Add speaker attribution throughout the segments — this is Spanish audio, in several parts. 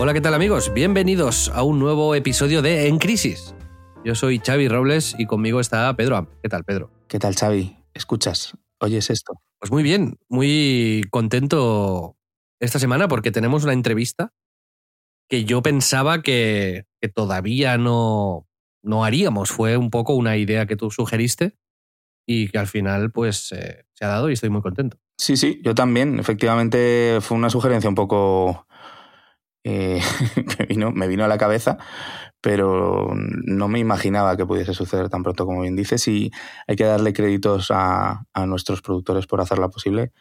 Speaker 1: Hola, ¿qué tal amigos? Bienvenidos a un nuevo episodio de En Crisis. Yo soy Xavi Robles y conmigo está Pedro Am. ¿Qué tal, Pedro?
Speaker 2: ¿Qué tal, Xavi? ¿Escuchas? ¿Oyes esto?
Speaker 1: Pues muy bien, muy contento esta semana porque tenemos una entrevista que yo pensaba que, que todavía no, no haríamos. Fue un poco una idea que tú sugeriste y que al final pues eh, se ha dado y estoy muy contento.
Speaker 2: Sí, sí, yo también. Efectivamente fue una sugerencia un poco eh, me, vino, me vino a la cabeza, pero no me imaginaba que pudiese suceder tan pronto como bien dices y hay que darle créditos a, a nuestros productores por hacerla posible,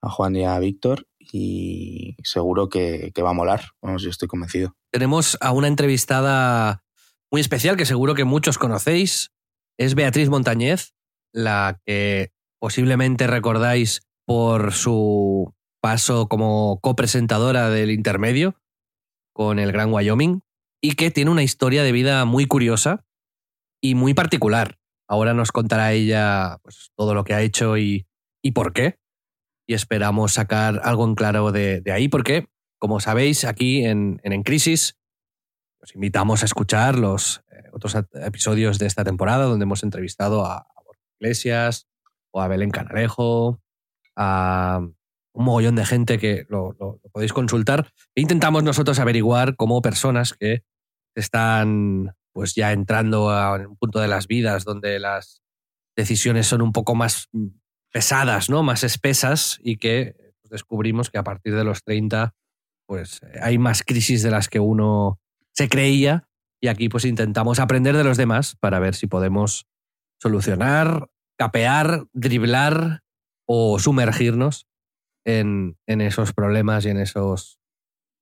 Speaker 2: a Juan y a Víctor y seguro que, que va a molar, Vamos, yo estoy convencido.
Speaker 1: Tenemos a una entrevistada muy especial que seguro que muchos conocéis, es Beatriz Montañez, la que posiblemente recordáis por su paso como copresentadora del intermedio, con el Gran Wyoming y que tiene una historia de vida muy curiosa y muy particular. Ahora nos contará ella pues, todo lo que ha hecho y, y por qué. Y esperamos sacar algo en claro de, de ahí, porque, como sabéis, aquí en, en, en Crisis os invitamos a escuchar los eh, otros episodios de esta temporada donde hemos entrevistado a, a Iglesias o a Belén Canarejo, a un mogollón de gente que lo, podéis consultar. E intentamos nosotros averiguar cómo personas que están pues ya entrando a un punto de las vidas donde las decisiones son un poco más pesadas, ¿no? Más espesas y que descubrimos que a partir de los 30 pues hay más crisis de las que uno se creía y aquí pues intentamos aprender de los demás para ver si podemos solucionar, capear, driblar o sumergirnos en, en, esos problemas y en esos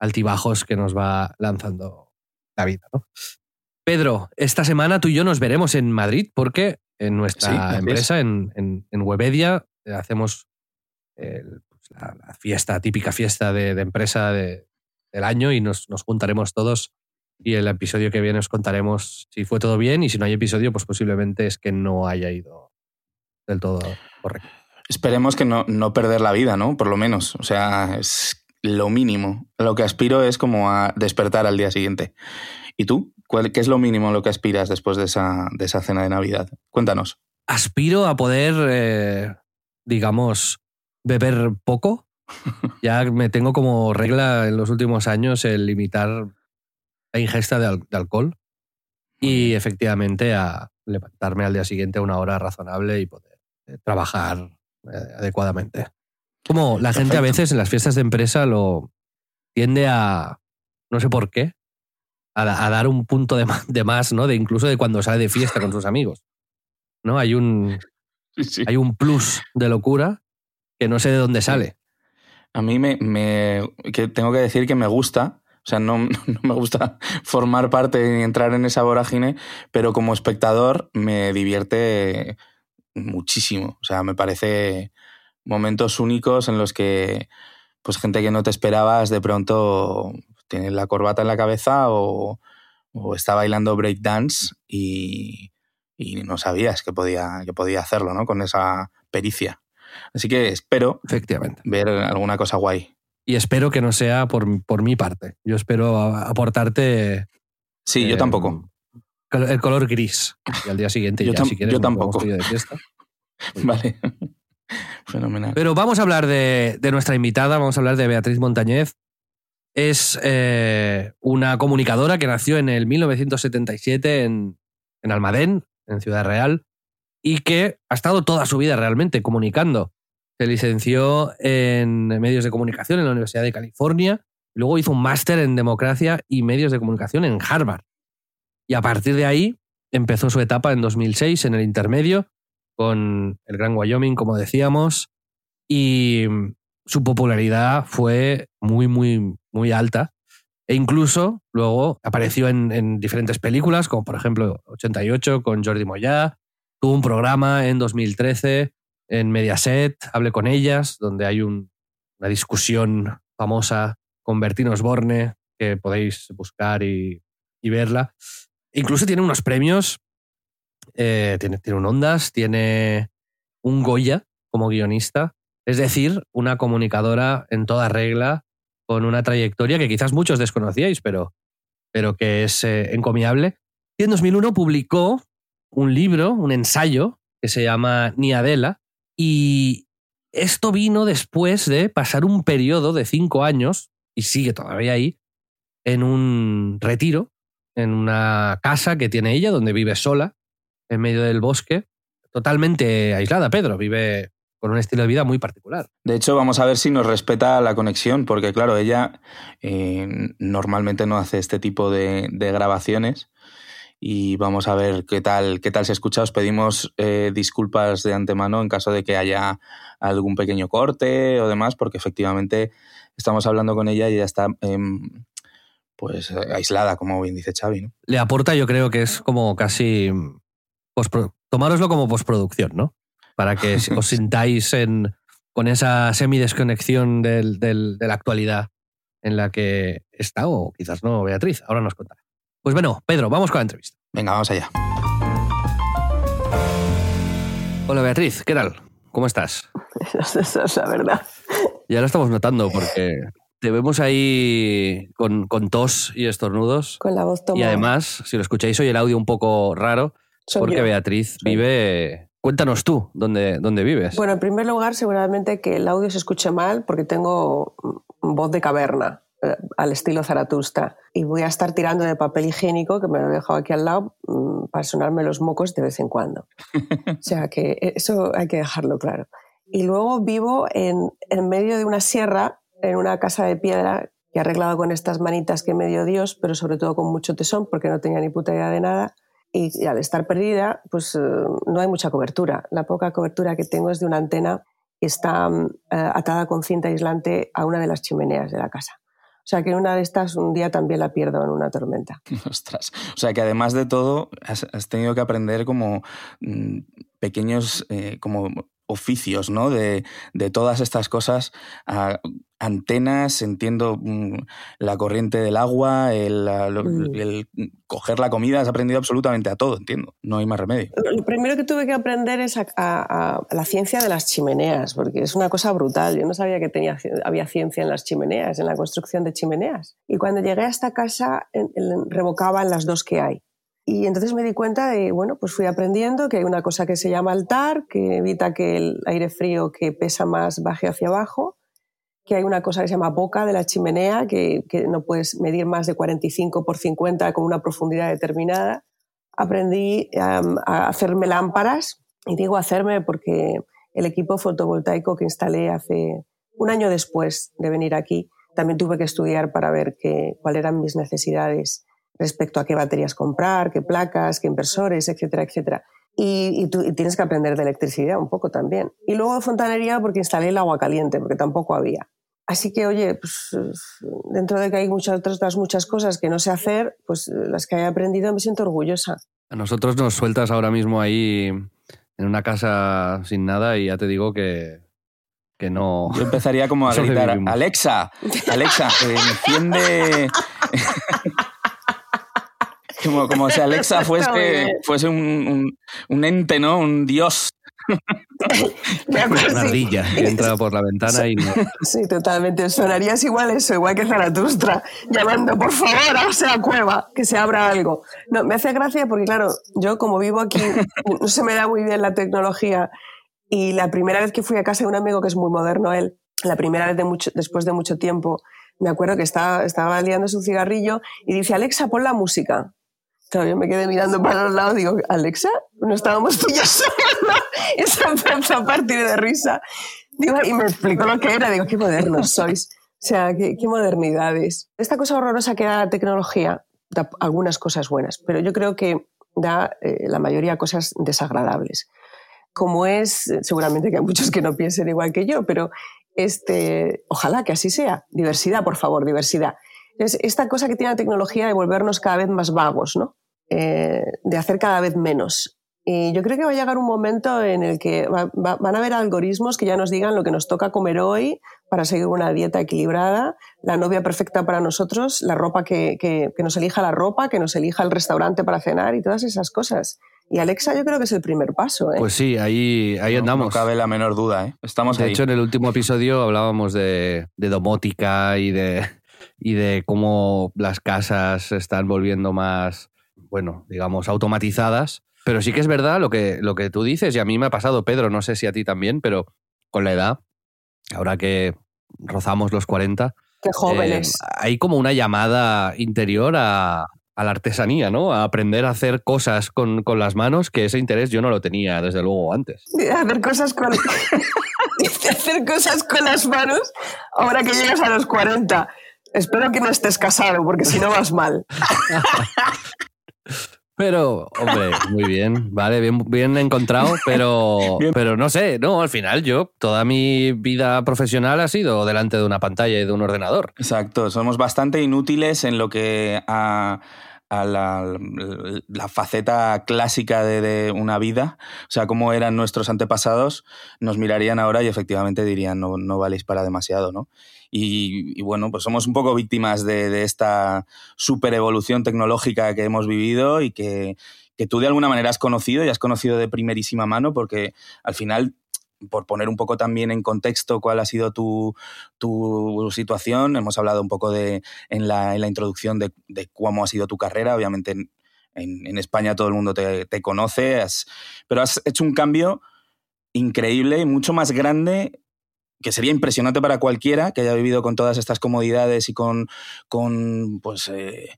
Speaker 1: altibajos que nos va lanzando la vida. ¿no? Pedro, esta semana tú y yo nos veremos en Madrid porque en nuestra sí, empresa, en, en, en, Webedia, hacemos el, pues la, la, fiesta, típica fiesta de, de empresa de, del año y nos, nos, juntaremos todos y el episodio que viene os contaremos si fue todo bien y si no hay episodio, pues posiblemente es que no haya ido del todo correcto.
Speaker 2: Esperemos que no, no perder la vida, ¿no? Por lo menos. O sea, es lo mínimo. Lo que aspiro es como a despertar al día siguiente. ¿Y tú? ¿Cuál, ¿Qué es lo mínimo a lo que aspiras después de esa, de esa cena de Navidad? Cuéntanos.
Speaker 1: Aspiro a poder, eh, digamos, beber poco. ya me tengo como regla en los últimos años el limitar la ingesta de, al de alcohol y efectivamente a levantarme al día siguiente a una hora razonable y poder eh, trabajar adecuadamente. Como la gente a veces en las fiestas de empresa lo tiende a, no sé por qué, a, a dar un punto de más, de más, ¿no? De incluso de cuando sale de fiesta con sus amigos. ¿No? Hay un, sí. hay un plus de locura que no sé de dónde sale.
Speaker 2: A mí me, me que tengo que decir que me gusta, o sea, no, no, me gusta formar parte y entrar en esa vorágine, pero como espectador me divierte muchísimo. O sea, me parece momentos únicos en los que pues gente que no te esperabas de pronto tiene la corbata en la cabeza o, o está bailando breakdance y, y, no sabías que podía, que podía hacerlo, ¿no? Con esa pericia. Así que espero
Speaker 1: Efectivamente.
Speaker 2: ver alguna cosa guay.
Speaker 1: Y espero que no sea por, por mi parte. Yo espero aportarte.
Speaker 2: Sí, eh, yo tampoco.
Speaker 1: El color gris. Y al día siguiente,
Speaker 2: yo,
Speaker 1: ya, si quieres,
Speaker 2: yo tampoco.
Speaker 1: De fiesta.
Speaker 2: vale. Fenomenal.
Speaker 1: Pero vamos a hablar de, de, nuestra invitada, vamos a hablar de Beatriz Montañez. Es eh, una comunicadora que nació en el 1977 en, en Almadén, en Ciudad Real, y que ha estado toda su vida realmente comunicando. Se licenció en medios de comunicación en la Universidad de California, luego hizo un máster en democracia y medios de comunicación en Harvard. Y a partir de ahí empezó su etapa en 2006 en el intermedio con el Gran Wyoming, como decíamos, y su popularidad fue muy, muy, muy alta. E incluso luego apareció en, en, diferentes películas, como por ejemplo 88 con Jordi Moya. Tuvo un programa en 2013 en Mediaset, Hable con ellas, donde hay un, una discusión famosa con Bertino Osborne, que podéis buscar y verla. Incluso tiene unos premios, eh, tiene, un Ondas, tiene un Goya como guionista, es decir, una comunicadora en toda regla, con una trayectoria que quizás muchos desconocíais, pero, pero que es eh, encomiable. Y en 2001 publicó un libro, un ensayo, que se llama Niadela, y esto vino después de pasar un periodo de cinco años, y sigue todavía ahí, en un retiro, en una casa que tiene ella, donde vive sola, en medio del bosque, totalmente aislada. Pedro vive con un estilo de vida muy particular.
Speaker 2: De hecho, vamos a ver si nos respeta la conexión, porque claro, ella eh, normalmente no hace este tipo de, grabaciones y vamos a ver qué tal, qué tal se escucha. Os pedimos eh, disculpas de antemano en caso de que haya algún pequeño corte o demás, porque efectivamente estamos hablando con ella y ella está eh, pues aislada, como bien dice Xavi. ¿no?
Speaker 1: Le aporta, yo creo que es como casi... Tomároslo como postproducción, ¿no? para que os sintáis en, con esa semidesconexión del, del, de la actualidad en la que está, o quizás no, Beatriz. Ahora nos contará. Pues bueno, Pedro, vamos con la entrevista.
Speaker 2: Venga, vamos allá.
Speaker 1: Hola Beatriz, ¿qué tal? ¿Cómo estás?
Speaker 3: Esa es la verdad.
Speaker 1: Ya lo estamos notando porque te vemos ahí con, con, tos y estornudos.
Speaker 3: Con la voz tomada.
Speaker 1: Y además, si lo escucháis hoy el audio un poco raro, Soy porque yo. Beatriz Soy vive Cuéntanos tú, ¿dónde, ¿dónde vives?
Speaker 3: Bueno, en primer lugar, seguramente que el audio se escuche mal porque tengo voz de caverna, eh, al estilo Zaratustra. Y voy a estar tirando de papel higiénico, que me lo he dejado aquí al lado, mmm, para sonarme los mocos de vez en cuando. o sea que eso hay que dejarlo claro. Y luego vivo en, en medio de una sierra, en una casa de piedra que arreglado con estas manitas que me dio Dios, pero sobre todo con mucho tesón, porque no tenía ni puta idea de nada y, y al estar perdida, pues eh, no hay mucha cobertura. La poca cobertura que tengo es de una antena que está eh, atada con cinta aislante a una de las chimeneas de la casa. O sea que en una de estas un día también la pierdo en una tormenta.
Speaker 2: Ostras. O sea que además de todo has, has tenido que aprender como mmm, pequeños eh, como oficios, ¿no? De, de todas estas cosas, a, antenas, entiendo mmm, la corriente del agua, el, mm. el, coger la comida, has aprendido absolutamente a todo, entiendo, no hay más remedio.
Speaker 3: Lo primero que tuve que aprender es a, a, a la ciencia de las chimeneas, porque es una cosa brutal, yo no sabía que tenía, había ciencia en las chimeneas, en la construcción de chimeneas. Y cuando llegué a esta casa, en, en, revocaban las dos que hay. Y entonces me di cuenta de, bueno, pues fui aprendiendo que hay una cosa que se llama altar, que evita que el aire frío que pesa más baje hacia abajo, que hay una cosa que se llama boca de la chimenea, que, que no puedes medir más de 45 por 50 con una profundidad determinada. Aprendí um, a hacerme lámparas, y digo hacerme porque el equipo fotovoltaico que instalé hace un año después de venir aquí, también tuve que estudiar para ver cuáles eran mis necesidades respecto a qué baterías comprar, qué placas, qué inversores, etcétera, etcétera. Y, y, tú, y, tienes que aprender de electricidad un poco también. Y luego de fontanería porque instalé el agua caliente, porque tampoco había. Así que, oye, pues dentro de que hay muchas otras muchas cosas que no sé hacer, pues las que he aprendido me siento orgullosa.
Speaker 1: A nosotros nos sueltas ahora mismo ahí en una casa sin nada y ya te digo que, que no.
Speaker 2: Yo empezaría como a gritar: Alexa, Alexa, enciende. como, como si Alexa fuese, fuese un, un, un, ente, ¿no? Un dios.
Speaker 1: Una ardilla sí. que entra por la ventana y...
Speaker 3: Sí, totalmente. Sonarías igual eso, igual que Zaratustra, llamando, por favor, a sea cueva, que se abra algo. No, me hace gracia porque, claro, yo como vivo aquí, no se me da muy bien la tecnología y la primera vez que fui a casa de un amigo que es muy moderno él, la primera vez de mucho, después de mucho tiempo, me acuerdo que estaba, estaba liando su cigarrillo y dice, Alexa, pon la música. Yo me quedé mirando para los lados digo, Alexa, no estábamos tú y yo solos. Y se empezó a partir de risa. Digo, y me explicó lo que era. Digo, qué modernos sois. O sea, qué, qué modernidades. Esta cosa horrorosa que da la tecnología, da algunas cosas buenas, pero yo creo que da eh, la mayoría cosas desagradables. Como es, seguramente que hay muchos que no piensen igual que yo, pero este, ojalá que así sea. Diversidad, por favor, diversidad. Es esta cosa que tiene la tecnología de volvernos cada vez más vagos, ¿no? Eh, de hacer cada vez menos. Y yo creo que va a llegar un momento en el que van a haber algoritmos que ya nos digan lo que nos toca comer hoy para seguir una dieta equilibrada, la novia perfecta para nosotros, la ropa que, que, nos elija la ropa, que nos elija el restaurante para cenar y todas esas cosas. Y Alexa yo creo que es el primer paso. ¿eh?
Speaker 1: Pues sí, ahí, ahí andamos.
Speaker 2: No cabe la menor duda. ¿eh? Estamos
Speaker 1: de hecho, en el último episodio hablábamos de, de domótica y de, y de cómo las casas se están volviendo más, bueno, digamos, automatizadas pero sí que es verdad lo que, lo que tú dices, y a mí me ha pasado, Pedro, no sé si a ti también, pero con la edad, ahora que rozamos los 40,
Speaker 3: Qué jóvenes.
Speaker 1: Eh, hay como una llamada interior a, la artesanía, ¿no? A aprender a hacer cosas con, las manos, que ese interés yo no lo tenía, desde luego, antes.
Speaker 3: hacer cosas con... hacer cosas con las manos ahora que llegas a los 40. Espero que no estés casado, porque si no vas mal.
Speaker 1: Pero, hombre, muy bien, vale, bien, bien encontrado, pero, pero no sé, no, al final yo, toda mi vida profesional ha sido delante de una pantalla y de un ordenador.
Speaker 2: Exacto, somos bastante inútiles en lo que a, la, faceta clásica de, una vida, o sea, cómo eran nuestros antepasados, nos mirarían ahora y efectivamente dirían, no, no valéis para demasiado, ¿no? Y, bueno, pues somos un poco víctimas de, esta super evolución tecnológica que hemos vivido y que, tú de alguna manera has conocido y has conocido de primerísima mano porque al final por poner un poco también en contexto cuál ha sido tu, situación, hemos hablado un poco de, en, la, introducción de, cómo ha sido tu carrera, obviamente en, España todo el mundo te, conoce, pero has hecho un cambio increíble, mucho más grande que sería impresionante para cualquiera que haya vivido con todas estas comodidades y con, con pues, eh,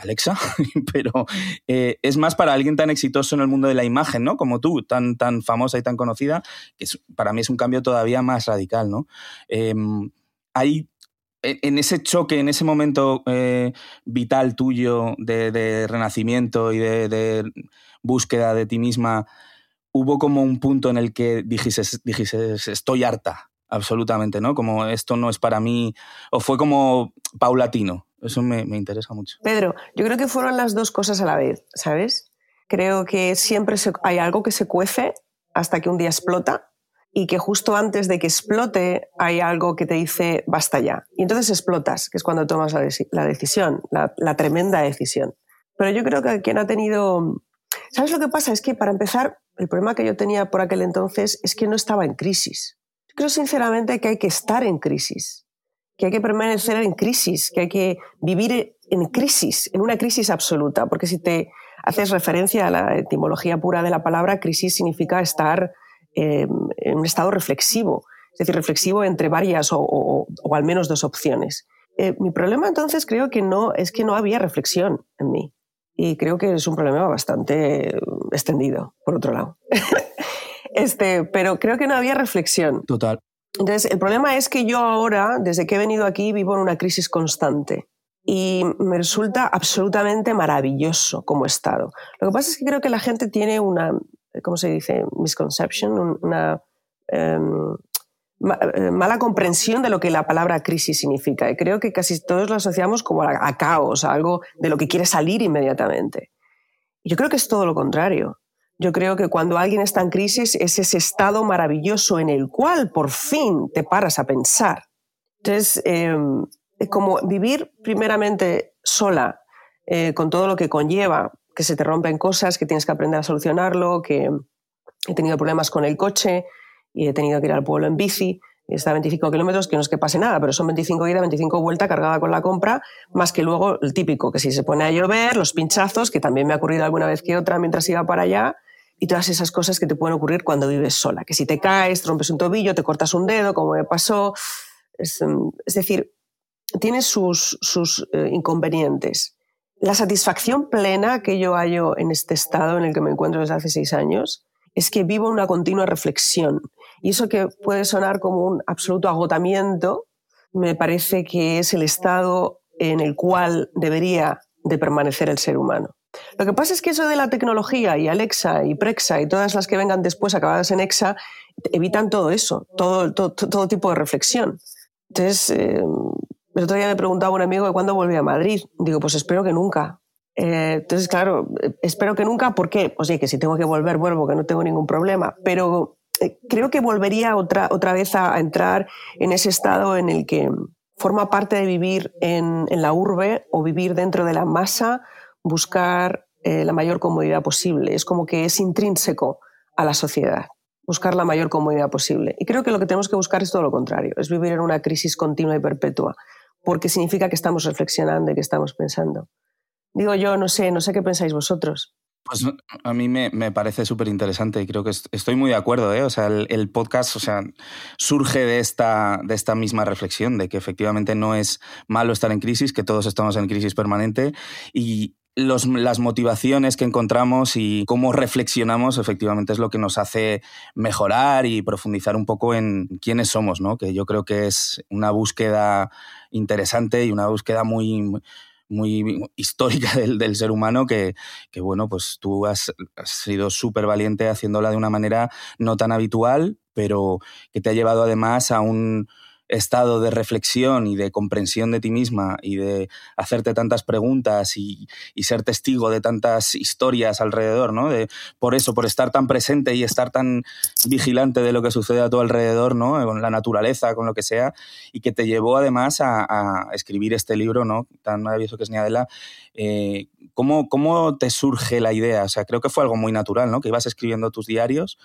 Speaker 2: Alexa, pero eh, es más para alguien tan exitoso en el mundo de la imagen, ¿no? Como tú, tan, tan famosa y tan conocida, que para mí es un cambio todavía más radical, ¿no? Em, hay e, en ese choque, en ese momento eh, vital tuyo de, renacimiento y de, de, búsqueda de ti misma, hubo como un punto en el que dijiste, estoy harta, absolutamente, ¿no? Como esto no es para mí, o fue como paulatino. Eso me, interesa mucho.
Speaker 3: Pedro, yo creo que fueron las dos cosas a la vez, ¿sabes? Creo que siempre hay algo que se cuece hasta que un día explota y que justo antes de que explote hay algo que te dice basta ya. Y entonces explotas, que es cuando tomas la, decisión, la, la, tremenda decisión. Pero yo creo que quien ha tenido... ¿Sabes lo que pasa? Es que para empezar, el problema que yo tenía por aquel entonces es que no estaba en crisis. Yo creo sinceramente que hay que estar en crisis, que hay que permanecer en crisis, que hay que vivir en crisis, en una crisis absoluta, porque si te haces referencia a la etimología pura de la palabra, crisis significa estar em, en un estado reflexivo, es decir, reflexivo entre varias o, al menos dos opciones. Eh, mi problema entonces creo que no es que no había reflexión en mí y creo que es un problema bastante extendido, por otro lado. este, pero creo que no había reflexión.
Speaker 2: Total.
Speaker 3: Entonces, el problema es que yo ahora, desde que he venido aquí, vivo en una crisis constante y me resulta absolutamente maravilloso como estado. Lo que pasa es que creo que la gente tiene una, ¿cómo se dice? Misconception, una... Eh, mala comprensión de lo que la palabra crisis significa. Y creo que casi todos lo asociamos como a, caos, a algo de lo que quiere salir inmediatamente. Yo creo que es todo lo contrario. Yo creo que cuando alguien está en crisis es ese estado maravilloso en el cual por fin te paras a pensar. Entonces, em, como vivir primeramente sola, eh, con todo lo que conlleva, que se te rompen cosas, que tienes que aprender a solucionarlo, que he tenido problemas con el coche, y he tenido que ir al pueblo en bici, y está a 25 kilómetros, que no es que pase nada, pero son 25 ida, 25 vuelta cargada con la compra, más que luego el típico, que si se pone a llover, los pinchazos, que también me ha ocurrido alguna vez que otra mientras iba para allá, y todas esas cosas que te pueden ocurrir cuando vives sola, que si te caes, rompes un tobillo, te cortas un dedo, como me pasó, es, mm, decir, tiene sus, sus eh, inconvenientes. La satisfacción plena que yo hallo en este estado en el que me encuentro desde hace seis años es que vivo una continua reflexión. Y eso que puede sonar como un absoluto agotamiento, me parece que es el estado en el cual debería de permanecer el ser humano. Lo que pasa es que eso de la tecnología y Alexa y Prexa y todas las que vengan después acabadas en Exa evitan todo eso, todo, tipo de reflexión. Entonces, eh, el otro día me preguntaba un amigo de cuándo volví a Madrid. Digo, pues espero que nunca. Eh, entonces, claro, espero que nunca, ¿por qué? Pues sí, que si tengo que volver, vuelvo, que no tengo ningún problema. Pero eh, creo que volvería otra, otra vez a, entrar en ese estado en el que forma parte de vivir en, en la urbe o vivir dentro de la masa, buscar eh, la mayor comodidad posible. Es como que es intrínseco a la sociedad, buscar la mayor comodidad posible. Y creo que lo que tenemos que buscar es todo lo contrario, es vivir en una crisis continua y perpetua, porque significa que estamos reflexionando y que estamos pensando. Digo yo, no sé, no sé qué pensáis vosotros.
Speaker 2: Pues a mí me, parece súper interesante y creo que estoy muy de acuerdo. ¿eh? O sea, el, podcast o sea, surge de esta, de esta misma reflexión, de que efectivamente no es malo estar en crisis, que todos estamos en crisis permanente y los, las motivaciones que encontramos y cómo reflexionamos efectivamente es lo que nos hace mejorar y profundizar un poco en quiénes somos, ¿no? que yo creo que es una búsqueda interesante y una búsqueda muy muy histórica del, ser humano que, bueno, pues tú has, has sido súper valiente haciéndola de una manera no tan habitual, pero que te ha llevado además a un, estado de reflexión y de comprensión de ti misma y de hacerte tantas preguntas y, ser testigo de tantas historias alrededor, ¿no? De, por eso, por estar tan presente y estar tan vigilante de lo que sucede a tu alrededor, ¿no? Con la naturaleza, con lo que sea, y que te llevó además a, escribir este libro, ¿no? Tan maravilloso que es Niadela. Eh, ¿cómo, ¿Cómo te surge la idea? O sea, creo que fue algo muy natural, ¿no? Que ibas escribiendo tus diarios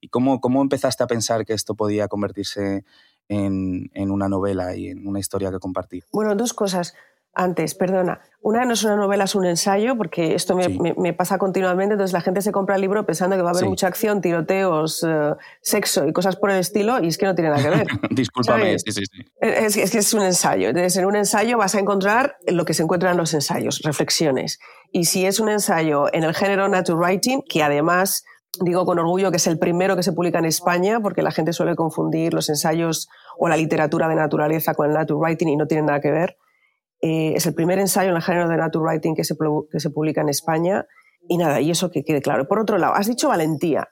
Speaker 2: y cómo, cómo empezaste a pensar que esto podía convertirse en, una novela y en una historia que compartir?
Speaker 3: Bueno, dos cosas. Antes, perdona. Una no es una novela, es un ensayo, porque esto me, pasa continuamente. Entonces la gente se compra el libro pensando que va a haber mucha acción, tiroteos, eh, sexo y cosas por el estilo, y es que no tiene nada que ver.
Speaker 2: Discúlpame, sí.
Speaker 3: Es, es, que es un ensayo. Entonces, en un ensayo vas a encontrar lo que se encuentra en los ensayos, reflexiones. Y si es un ensayo en el género nature writing, que además digo con orgullo que es el primero que se publica en España, porque la gente suele confundir los ensayos o la literatura de naturaleza con el nature writing y no tienen nada que ver. Eh, es el primer ensayo en el género de nature writing que se, que se publica en España. Y nada, y eso que quede claro. Por otro lado, has dicho valentía.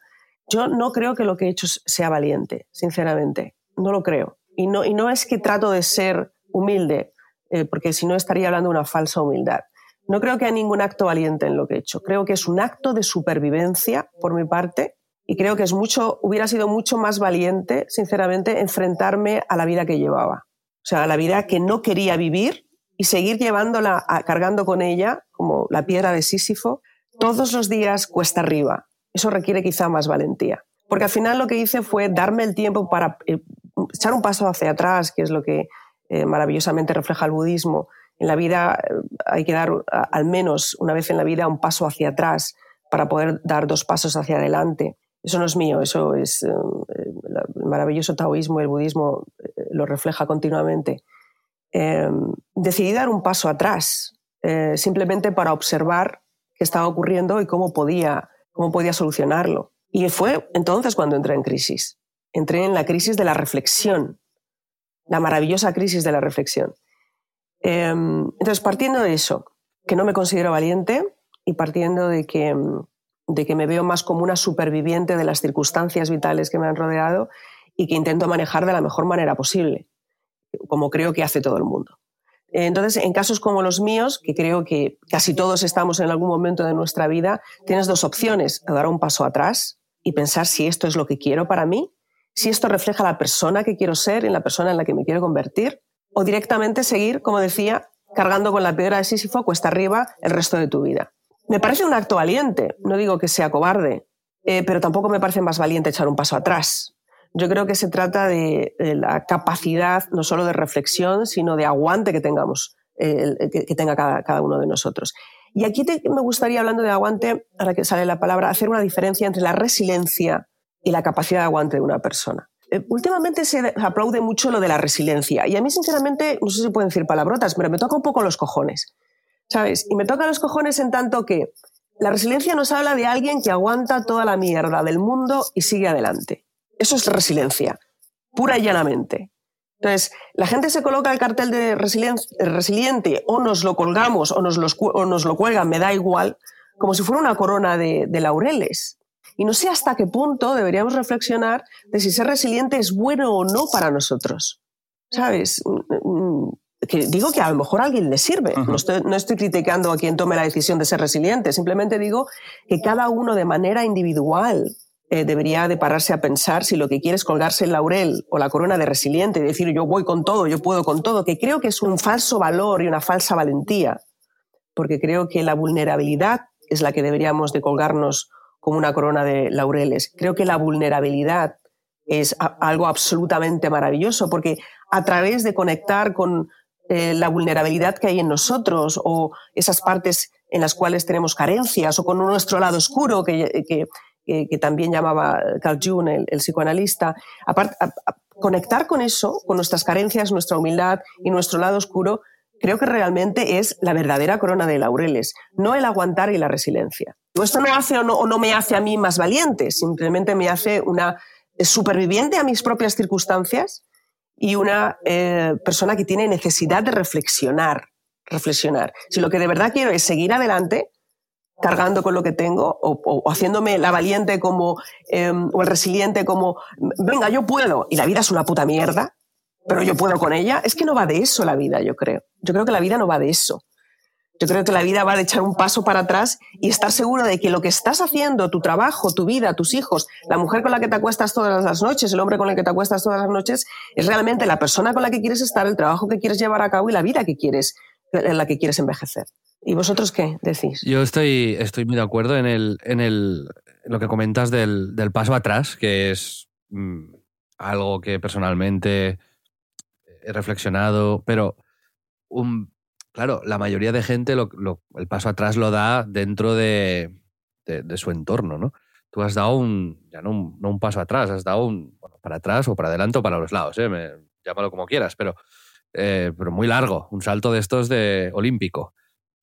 Speaker 3: Yo no creo que lo que he hecho sea valiente, sinceramente. No lo creo. Y no, y no es que trato de ser humilde, eh, porque si no estaría hablando de una falsa humildad. No creo que haya ningún acto valiente en lo que he hecho. Creo que es un acto de supervivencia por mi parte y creo que es mucho, hubiera sido mucho más valiente, sinceramente, enfrentarme a la vida que llevaba. O sea, a la vida que no quería vivir y seguir llevándola, cargando con ella, como la piedra de Sísifo, todos los días cuesta arriba. Eso requiere quizá más valentía. Porque al final lo que hice fue darme el tiempo para eh, echar un paso hacia atrás, que es lo que eh, maravillosamente refleja el budismo, en la vida eh, hay que dar al menos una vez en la vida un paso hacia atrás para poder dar dos pasos hacia adelante. Eso no es mío, eso es eh, el maravilloso taoísmo el budismo eh, lo refleja continuamente. decidí dar un paso atrás, simplemente para observar qué estaba ocurriendo y cómo podía, cómo podía solucionarlo. Y fue entonces cuando entré en crisis. Entré en la crisis de la reflexión, la maravillosa crisis de la reflexión. Em, entonces, partiendo de eso, que no me considero valiente y partiendo de que, de que me veo más como una superviviente de las circunstancias vitales que me han rodeado y que intento manejar de la mejor manera posible, como creo que hace todo el mundo. Entonces, en casos como los míos, que creo que casi todos estamos en algún momento de nuestra vida, tienes dos opciones, dar un paso atrás y pensar si esto es lo que quiero para mí, si esto refleja la persona que quiero ser, en la persona en la que me quiero convertir, o directamente seguir, como decía, cargando con la piedra de Sísifo cuesta arriba el resto de tu vida. Me parece un acto valiente, no digo que sea cobarde, eh, pero tampoco me parece más valiente echar un paso atrás. Yo creo que se trata de, la capacidad no solo de reflexión, sino de aguante que tengamos, eh, que, tenga cada, uno de nosotros. Y aquí me gustaría, hablando de aguante, ahora que sale la palabra, hacer una diferencia entre la resiliencia y la capacidad de aguante de una persona. Eh, últimamente se aplaude mucho lo de la resiliencia y a mí sinceramente, no sé si pueden decir palabrotas, pero me toca un poco los cojones, ¿sabes? Y me toca los cojones en tanto que la resiliencia nos habla de alguien que aguanta toda la mierda del mundo y sigue adelante. Eso es resiliencia, pura y llanamente. Entonces, la gente se coloca el cartel de resiliente o nos lo colgamos o nos, nos lo cuelgan, me da igual, como si fuera una corona de, laureles. Y no sé hasta qué punto deberíamos reflexionar de si ser resiliente es bueno o no para nosotros. ¿Sabes? Mm, mm, que digo que a lo mejor a alguien le sirve. no, estoy, no, estoy, criticando a quien tome la decisión de ser resiliente, simplemente digo que cada uno de manera individual eh, debería de pararse a pensar si lo que quiere es colgarse el laurel o la corona de resiliente y decir yo voy con todo, yo puedo con todo, que creo que es un falso valor y una falsa valentía, porque creo que la vulnerabilidad es la que deberíamos de colgarnos como una corona de laureles. Creo que la vulnerabilidad es algo absolutamente maravilloso, porque a través de conectar con eh, la vulnerabilidad que hay en nosotros o esas partes en las cuales tenemos carencias o con nuestro lado oscuro que, que, también llamaba Carl Jung, el, psicoanalista, conectar con eso, con nuestras carencias, nuestra humildad y nuestro lado oscuro, creo que realmente es la verdadera corona de laureles, no el aguantar y la resiliencia. Esto no hace o no, me hace a mí más valiente, simplemente me hace una superviviente a mis propias circunstancias y una eh, persona que tiene necesidad de reflexionar, reflexionar. Si lo que de verdad quiero es seguir adelante, cargando con lo que tengo o, haciéndome la valiente como em, o el resiliente como venga yo puedo y la vida es una puta mierda pero yo puedo con ella es que no va de eso la vida yo creo yo creo que la vida no va de eso yo creo que la vida va de echar un paso para atrás y estar seguro de que lo que estás haciendo, tu trabajo, tu vida, tus hijos, la mujer con la que te acuestas todas las noches, el hombre con el que te acuestas todas las noches, es realmente la persona con la que quieres estar, el trabajo que quieres llevar a cabo y la vida que quieres, en la que quieres envejecer. ¿Y vosotros qué decís?
Speaker 1: Yo estoy, estoy muy de acuerdo en, el, en, el, lo que comentas del, paso atrás, que es mm, algo que personalmente he reflexionado, pero claro, la mayoría de gente el paso atrás lo da dentro de, su entorno, ¿no? Tú has dado un, ya no un, paso atrás, has dado un, para atrás o para adelante o para los lados, ¿eh? llámalo como quieras, pero, eh, pero muy largo, un salto de estos de olímpico.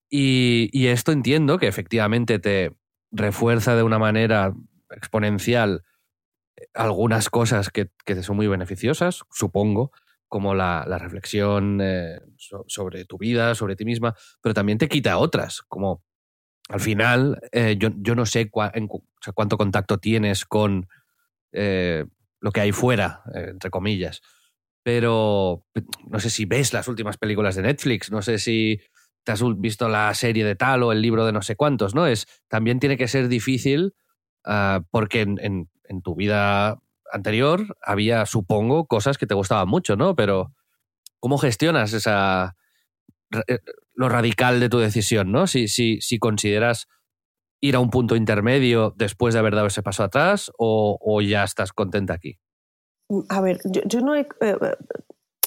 Speaker 1: Y, esto entiendo que efectivamente te refuerza de una manera exponencial eh, algunas cosas que, que son muy beneficiosas, supongo, como la, reflexión eh, sobre tu vida, sobre ti misma, pero también te quita otras, como al final eh, yo, yo, no sé cuánto contacto tienes con lo que hay fuera, entre comillas, pero no sé si ves las últimas películas de Netflix, no sé si te has visto la serie de tal o el libro de no sé cuántos, ¿no? Es, también tiene que ser difícil ah, porque en, tu vida anterior había, supongo, cosas que te gustaban mucho, ¿no? Pero ¿cómo gestionas esa eh, lo radical de tu decisión, ¿no? Si, si, si consideras ir a un punto intermedio después de haber dado ese paso atrás o, ya estás contenta aquí.
Speaker 3: A ver, yo, no he, eh,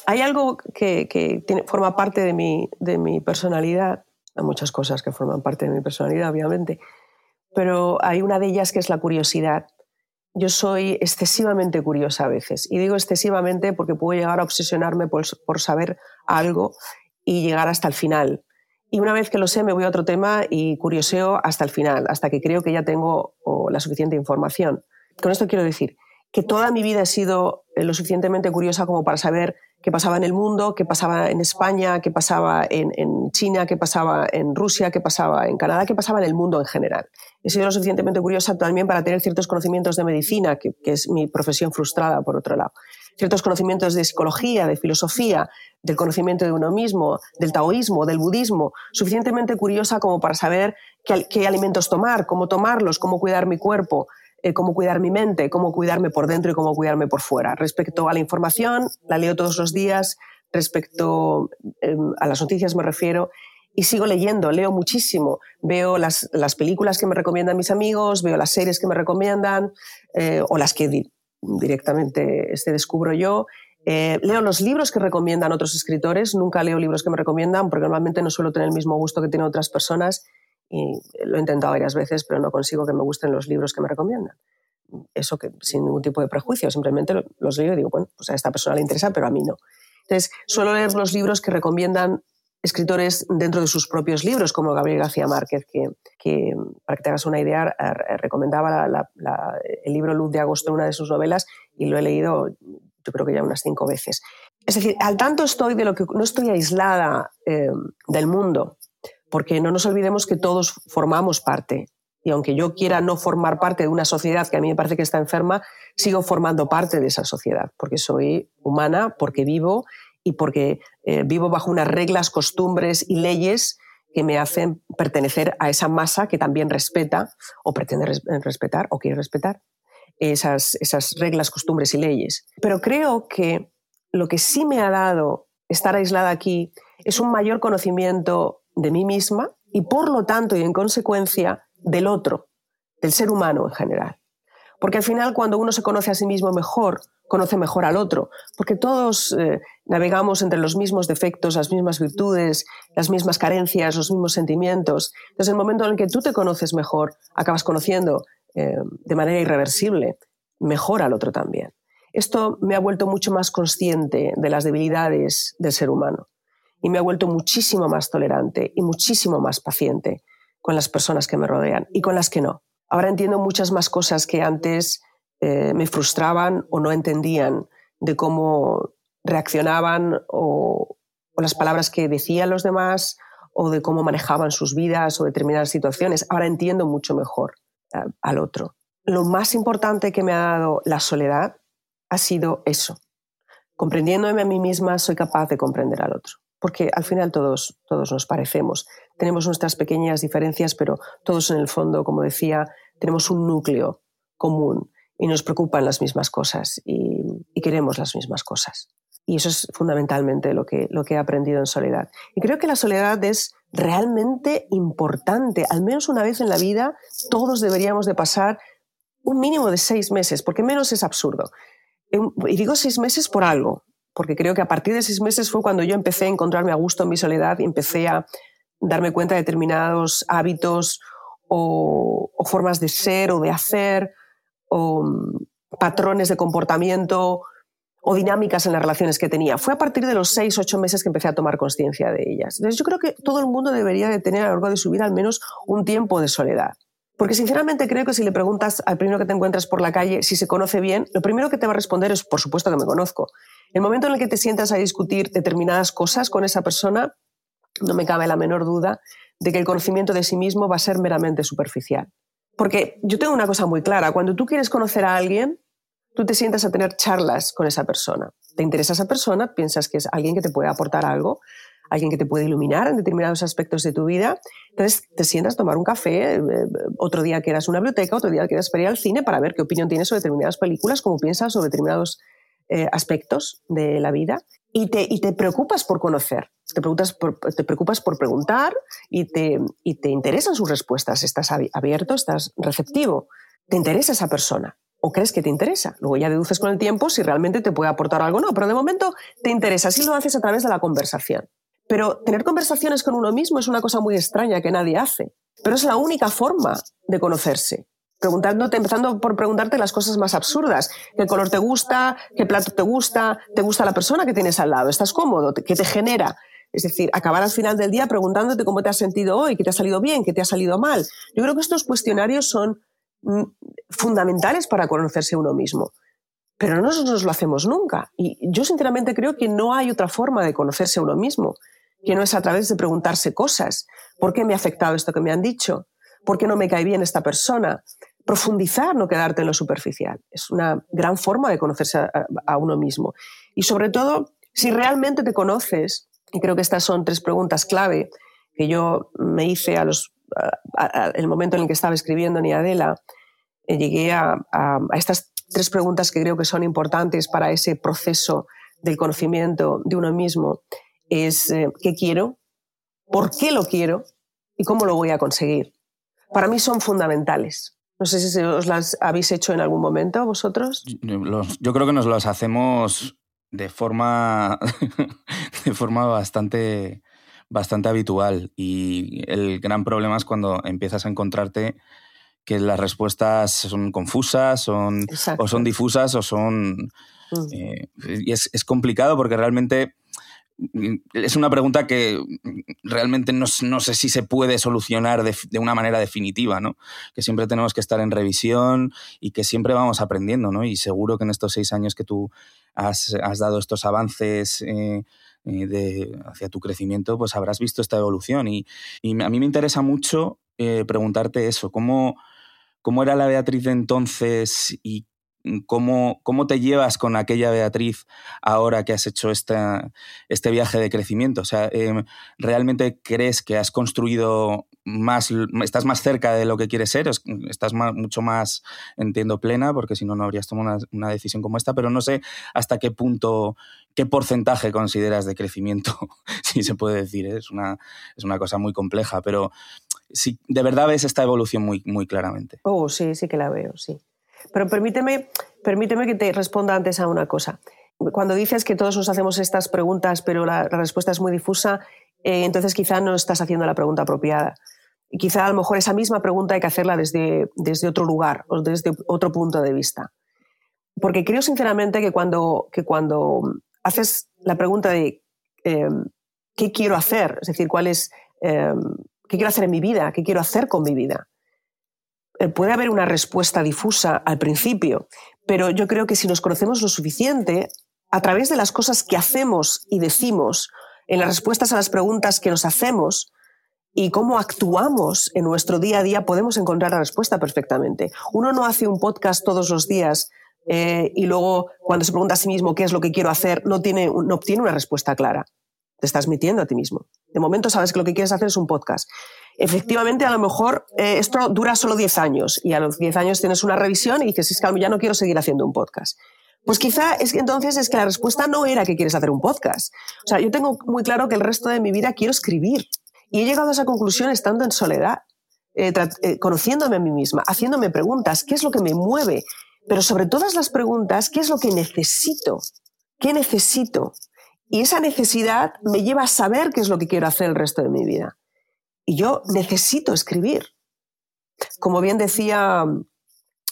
Speaker 3: hay algo que, forma parte de mi, de mi personalidad, hay muchas cosas que forman parte de mi personalidad, obviamente, pero hay una de ellas que es la curiosidad. Yo soy excesivamente curiosa a veces, y digo excesivamente porque puedo llegar a obsesionarme por, por saber algo y llegar hasta el final. Y una vez que lo sé, me voy a otro tema y curioseo hasta el final, hasta que creo que ya tengo la suficiente información. Con esto quiero decir que toda mi vida he sido lo suficientemente curiosa como para saber qué pasaba en el mundo, qué pasaba en España, qué pasaba en, China, qué pasaba en Rusia, qué pasaba en Canadá, qué pasaba en el mundo en general. He sido lo suficientemente curiosa también para tener ciertos conocimientos de medicina, que, es mi profesión frustrada, por otro lado. Ciertos conocimientos de psicología, de filosofía, del conocimiento de uno mismo, del taoísmo, del budismo, suficientemente curiosa como para saber qué alimentos tomar, cómo tomarlos, cómo cuidar mi cuerpo, eh, cómo cuidar mi mente, cómo cuidarme por dentro y cómo cuidarme por fuera. Respecto a la información, la leo todos los días, respecto em, a las noticias me refiero, y sigo leyendo, leo muchísimo. Veo las, las, películas que me recomiendan mis amigos, veo las series que me recomiendan eh, o las que directamente este, descubro yo. Eh, leo los libros que recomiendan otros escritores, nunca leo libros que me recomiendan porque normalmente no suelo tener el mismo gusto que tienen otras personas y lo he intentado varias veces, pero no consigo que me gusten los libros que me recomiendan. Eso que sin ningún tipo de prejuicio, simplemente los leo y digo, bueno, pues a esta persona le interesa, pero a mí no. Entonces, suelo leer los libros que recomiendan escritores dentro de sus propios libros, como Gabriel García Márquez, que, que para que te hagas una idea, recomendaba el libro Luz de Agosto, una de sus novelas, y lo he leído yo creo que ya unas cinco veces. Es decir, al tanto estoy de lo que no estoy aislada eh, del mundo, porque no nos olvidemos que todos formamos parte. Y aunque yo quiera no formar parte de una sociedad que a mí me parece que está enferma, sigo formando parte de esa sociedad, porque soy humana, porque vivo y porque eh, vivo bajo unas reglas, costumbres y leyes que me hacen pertenecer a esa masa que también respeta o pretende respetar o quiere respetar esas, esas reglas, costumbres y leyes. Pero creo que lo que sí me ha dado estar aislada aquí es un mayor conocimiento de mí misma y por lo tanto y en consecuencia del otro, del ser humano en general. Porque al final cuando uno se conoce a sí mismo mejor, conoce mejor al otro, porque todos eh, navegamos entre los mismos defectos, las mismas virtudes, las mismas carencias, los mismos sentimientos. Entonces, el momento en el que tú te conoces mejor, acabas conociendo eh, de manera irreversible mejor al otro también. Esto me ha vuelto mucho más consciente de las debilidades del ser humano y me ha vuelto muchísimo más tolerante y muchísimo más paciente con las personas que me rodean y con las que no. Ahora entiendo muchas más cosas que antes eh, me frustraban o no entendían de cómo reaccionaban o, las palabras que decían los demás o de cómo manejaban sus vidas o determinadas situaciones. Ahora entiendo mucho mejor eh, al otro. Lo más importante que me ha dado la soledad ha sido eso. Comprendiéndome a mí misma, soy capaz de comprender al otro. Porque al final todos, todos nos parecemos. Tenemos nuestras pequeñas diferencias, pero todos en el fondo, como decía, tenemos un núcleo común y nos preocupan las mismas cosas y, queremos las mismas cosas. Y eso es fundamentalmente lo que, lo que he aprendido en soledad. Y creo que la soledad es realmente importante. Al menos una vez en la vida todos deberíamos de pasar un mínimo de seis meses, porque menos es absurdo. Y digo seis meses por algo, porque creo que a partir de seis meses fue cuando yo empecé a encontrarme a gusto en mi soledad y empecé a darme cuenta de determinados hábitos o, formas de ser o de hacer o mm, patrones de comportamiento o dinámicas en las relaciones que tenía. Fue a partir de los seis, ocho meses que empecé a tomar conciencia de ellas. Entonces yo creo que todo el mundo debería de tener a lo largo de su vida al menos un tiempo de soledad. Porque sinceramente creo que si le preguntas al primero que te encuentras por la calle si se conoce bien, lo primero que te va a responder es, por supuesto que me conozco. El momento en el que te sientas a discutir determinadas cosas con esa persona, no me cabe la menor duda de que el conocimiento de sí mismo va a ser meramente superficial. Porque yo tengo una cosa muy clara, cuando tú quieres conocer a alguien, tú te sientas a tener charlas con esa persona. Te interesa esa persona, piensas que es alguien que te puede aportar algo, alguien que te puede iluminar en determinados aspectos de tu vida. Entonces te sientas a tomar un café, eh, otro día quedas en una biblioteca, otro día quedas para ir al cine para ver qué opinión tienes sobre determinadas películas, cómo piensas sobre determinados eh, aspectos de la vida y te, y te preocupas por conocer, te, preocupas por, te preocupas por preguntar y te, y te interesan sus respuestas, estás abierto, estás receptivo, te interesa esa persona o crees que te interesa. Luego ya deduces con el tiempo si realmente te puede aportar algo o no, pero de momento te interesa, si lo haces a través de la conversación. Pero tener conversaciones con uno mismo es una cosa muy extraña que nadie hace, pero es la única forma de conocerse preguntándote, empezando por preguntarte las cosas más absurdas. ¿Qué color te gusta? ¿Qué plato te gusta? ¿Te gusta la persona que tienes al lado? ¿Estás cómodo? ¿Qué te genera? Es decir, acabar al final del día preguntándote cómo te has sentido hoy, qué te ha salido bien, qué te ha salido mal. Yo creo que estos cuestionarios son mm, fundamentales para conocerse uno mismo. Pero no nosotros lo hacemos nunca. Y yo sinceramente creo que no hay otra forma de conocerse a uno mismo, que no es a través de preguntarse cosas. ¿Por qué me ha afectado esto que me han dicho? ¿Por qué no me cae bien esta persona? Profundizar, no quedarte en lo superficial. Es una gran forma de conocerse a, uno mismo. Y sobre todo, si realmente te conoces, y creo que estas son tres preguntas clave que yo me hice a los, el momento en el que estaba escribiendo Ni Adela, eh, llegué a, estas tres preguntas que creo que son importantes para ese proceso del conocimiento de uno mismo. Es eh, qué quiero, por qué lo quiero y cómo lo voy a conseguir. Para mí son fundamentales. No sé si os las habéis hecho en algún momento vosotros.
Speaker 2: yo creo que nos las hacemos de forma, de forma bastante, bastante habitual. Y el gran problema es cuando empiezas a encontrarte que las respuestas son confusas, son, o son difusas, o son... Mm. Eh, y es, es, complicado porque realmente es una pregunta que realmente no, sé si se puede solucionar de, una manera definitiva, ¿no? Que siempre tenemos que estar en revisión y que siempre vamos aprendiendo, ¿no? Y seguro que en estos seis años que tú has, dado estos avances eh, eh, de, hacia tu crecimiento, pues habrás visto esta evolución. Y, a mí me interesa mucho eh, preguntarte eso, ¿cómo, ¿cómo era la Beatriz de entonces y ¿Cómo, ¿Cómo, te llevas con aquella Beatriz ahora que has hecho esta, este viaje de crecimiento? O sea, em, ¿realmente crees que has construido más, estás más cerca de lo que quieres ser? Estás mucho más, entiendo, plena, porque si no, no habrías tomado una, decisión como esta, pero no sé hasta qué punto, qué porcentaje consideras de crecimiento, si se puede decir. ¿eh? Es, una, es una cosa muy compleja, pero si de verdad ves esta evolución muy, muy claramente.
Speaker 3: Oh, sí, sí que la veo, sí. Pero permíteme, permíteme que te responda antes a una cosa. Cuando dices que todos nos hacemos estas preguntas, pero la, respuesta es muy difusa, eh, entonces quizá no estás haciendo la pregunta apropiada. Quizá a lo mejor esa misma pregunta hay que hacerla desde, desde otro lugar o desde otro punto de vista. Porque creo sinceramente que cuando, que cuando haces la pregunta de em, qué quiero hacer, es decir, cuál es, em, qué quiero hacer en mi vida, qué quiero hacer con mi vida, puede haber una respuesta difusa al principio, pero yo creo que si nos conocemos lo suficiente, a través de las cosas que hacemos y decimos, en las respuestas a las preguntas que nos hacemos y cómo actuamos en nuestro día a día, podemos encontrar la respuesta perfectamente. Uno no hace un podcast todos los días eh, y luego cuando se pregunta a sí mismo qué es lo que quiero hacer, no, tiene, no obtiene una respuesta clara. Te estás mintiendo a ti mismo. De momento sabes que lo que quieres hacer es un podcast efectivamente a lo mejor eh, esto dura solo 10 años y a los 10 años tienes una revisión y dices, es que ya no quiero seguir haciendo un podcast. Pues quizá es que entonces es que la respuesta no era que quieres hacer un podcast. O sea, yo tengo muy claro que el resto de mi vida quiero escribir. Y he llegado a esa conclusión estando en soledad, eh, eh, conociéndome a mí misma, haciéndome preguntas, ¿qué es lo que me mueve? Pero sobre todas las preguntas, ¿qué es lo que necesito? ¿Qué necesito? Y esa necesidad me lleva a saber qué es lo que quiero hacer el resto de mi vida. Y yo necesito escribir. Como bien decía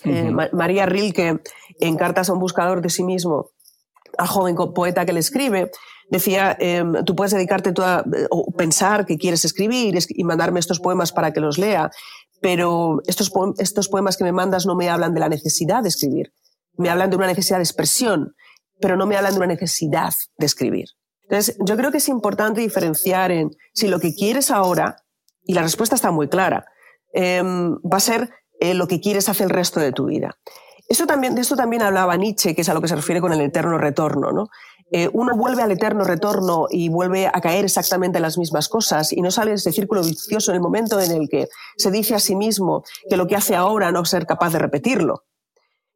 Speaker 3: eh, María Rilke en Cartas a un buscador de sí mismo, al joven poeta que le escribe, decía, em, tú puedes dedicarte a o pensar que quieres escribir y mandarme estos poemas para que los lea, pero estos, estos poemas que me mandas no me hablan de la necesidad de escribir, me hablan de una necesidad de expresión, pero no me hablan de una necesidad de escribir. Entonces, yo creo que es importante diferenciar en si lo que quieres ahora y la respuesta está muy clara. Em, va a ser eh, lo que quieres hacer el resto de tu vida. Esto también, de esto también hablaba Nietzsche, que es a lo que se refiere con el eterno retorno. ¿no? Eh, uno vuelve al eterno retorno y vuelve a caer exactamente en las mismas cosas y no sale de ese círculo vicioso en el momento en el que se dice a sí mismo que lo que hace ahora no ser capaz de repetirlo.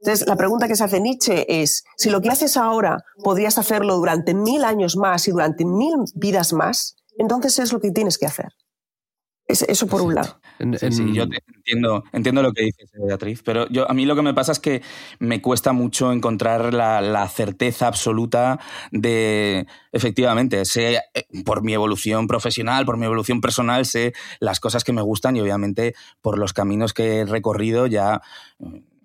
Speaker 3: Entonces, la pregunta que se hace Nietzsche es, si lo que haces ahora podrías hacerlo durante mil años más y durante mil vidas más, entonces es lo que tienes que hacer eso por un lado.
Speaker 2: Sí, yo entiendo, entiendo lo que dices, Beatriz, pero yo, a mí lo que me pasa es que me cuesta mucho encontrar la, certeza absoluta de, efectivamente, sé eh, por mi evolución profesional, por mi evolución personal, sé las cosas que me gustan y obviamente por los caminos que he recorrido ya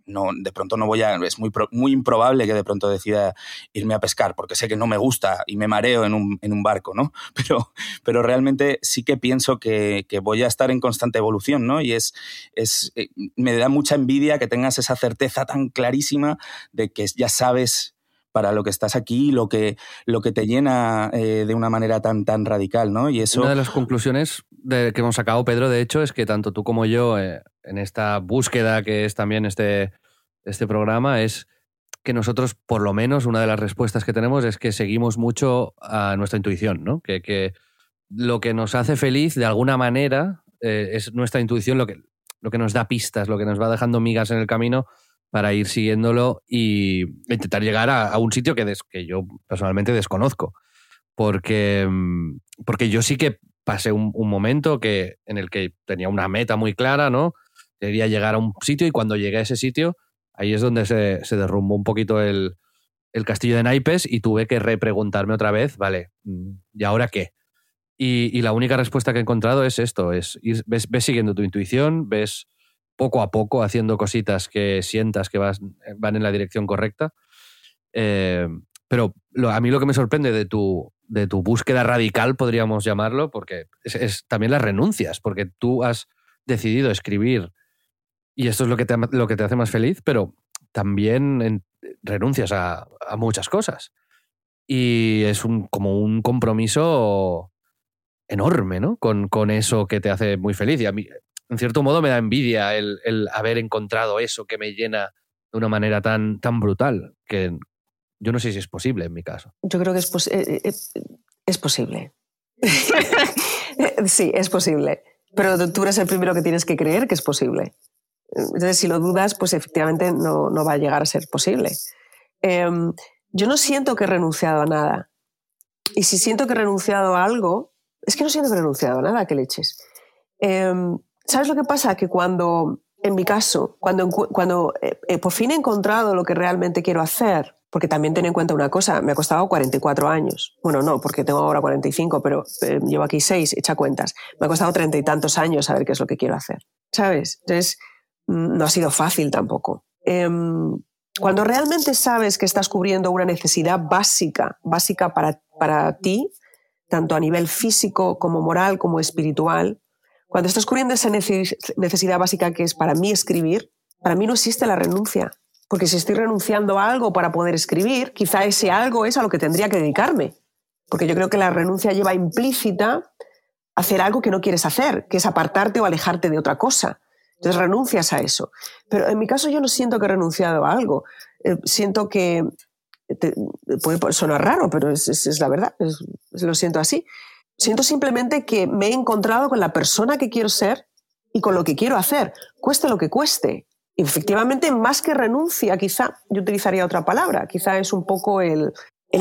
Speaker 2: no, de pronto no voy a, es muy, muy improbable que de pronto decida irme a pescar, porque sé que no me gusta y me mareo en un, en un barco, ¿no? Pero, pero realmente sí que pienso que, que, voy a estar en constante evolución, ¿no? Y es, es, eh, me da mucha envidia que tengas esa certeza tan clarísima de que ya sabes para lo que estás aquí, lo que, lo que te llena eh, de una manera tan, tan radical, ¿no? Y eso...
Speaker 1: Una de las conclusiones de, que hemos sacado, Pedro, de hecho, es que tanto tú como yo, eh, en esta búsqueda que es también este, este programa, es que nosotros, por lo menos, una de las respuestas que tenemos es que seguimos mucho a nuestra intuición, ¿no? Que, que lo que nos hace feliz, de alguna manera, eh, es nuestra intuición lo que, lo que nos da pistas, lo que nos va dejando migas en el camino para ir siguiéndolo y intentar llegar a, un sitio que, que yo personalmente desconozco. Porque, mm, porque yo sí que pasé un, momento que, en el que tenía una meta muy clara, ¿no? Quería llegar a un sitio y cuando llegué a ese sitio, ahí es donde se, derrumbó un poquito el, castillo de naipes y tuve que repreguntarme otra vez, vale, mm, ¿y ahora qué? Y, la única respuesta que he encontrado es esto, es ves, ves siguiendo tu intuición, ves poco a poco haciendo cositas que sientas que vas, van en la dirección correcta. Eh, Pero a mí lo que me sorprende de tu, de tu búsqueda radical, podríamos llamarlo, porque es, también las renuncias, porque tú has decidido escribir y esto es lo que te, lo que te hace más feliz, pero también renuncias a, muchas cosas. Y es un, como un compromiso enorme, ¿no? Con, con, eso que te hace muy feliz. Y a mí, en cierto modo, me da envidia el, el haber encontrado eso que me llena de una manera tan, tan brutal, que yo no sé si es posible en mi caso.
Speaker 3: Yo creo que es, eh, eh, eh, es posible. sí, es posible. Pero tú eres el primero que tienes que creer que es posible. Entonces, si lo dudas, pues efectivamente no, no va a llegar a ser posible. Em, yo no siento que he renunciado a nada. Y si siento que he renunciado a algo, es que no siento que he renunciado a nada, que leches. Em, ¿Sabes lo que pasa? Que cuando, en mi caso, cuando, cuando por fin he encontrado lo que realmente quiero hacer, porque también ten en cuenta una cosa, me ha costado 44 años. Bueno, no, porque tengo ahora 45, pero eh, llevo aquí 6, echa cuentas. Me ha costado treinta y tantos años saber qué es lo que quiero hacer. ¿Sabes? Entonces, mm, no ha sido fácil tampoco. Em, cuando realmente sabes que estás cubriendo una necesidad básica, básica para, para ti, tanto a nivel físico como moral como espiritual, cuando estás cubriendo esa necesidad básica que es para mí escribir, para mí no existe la renuncia. Porque si estoy renunciando a algo para poder escribir, quizá ese algo es a lo que tendría que dedicarme. Porque yo creo que la renuncia lleva implícita hacer algo que no quieres hacer, que es apartarte o alejarte de otra cosa. Entonces renuncias a eso. Pero en mi caso yo no siento que he renunciado a algo. Eh, siento que, puede sonar raro, pero es, la verdad, lo siento así. Siento simplemente que me he encontrado con la persona que quiero ser y con lo que quiero hacer, cueste lo que cueste efectivamente, más que renuncia, quizá yo utilizaría otra palabra, quizá es un poco el,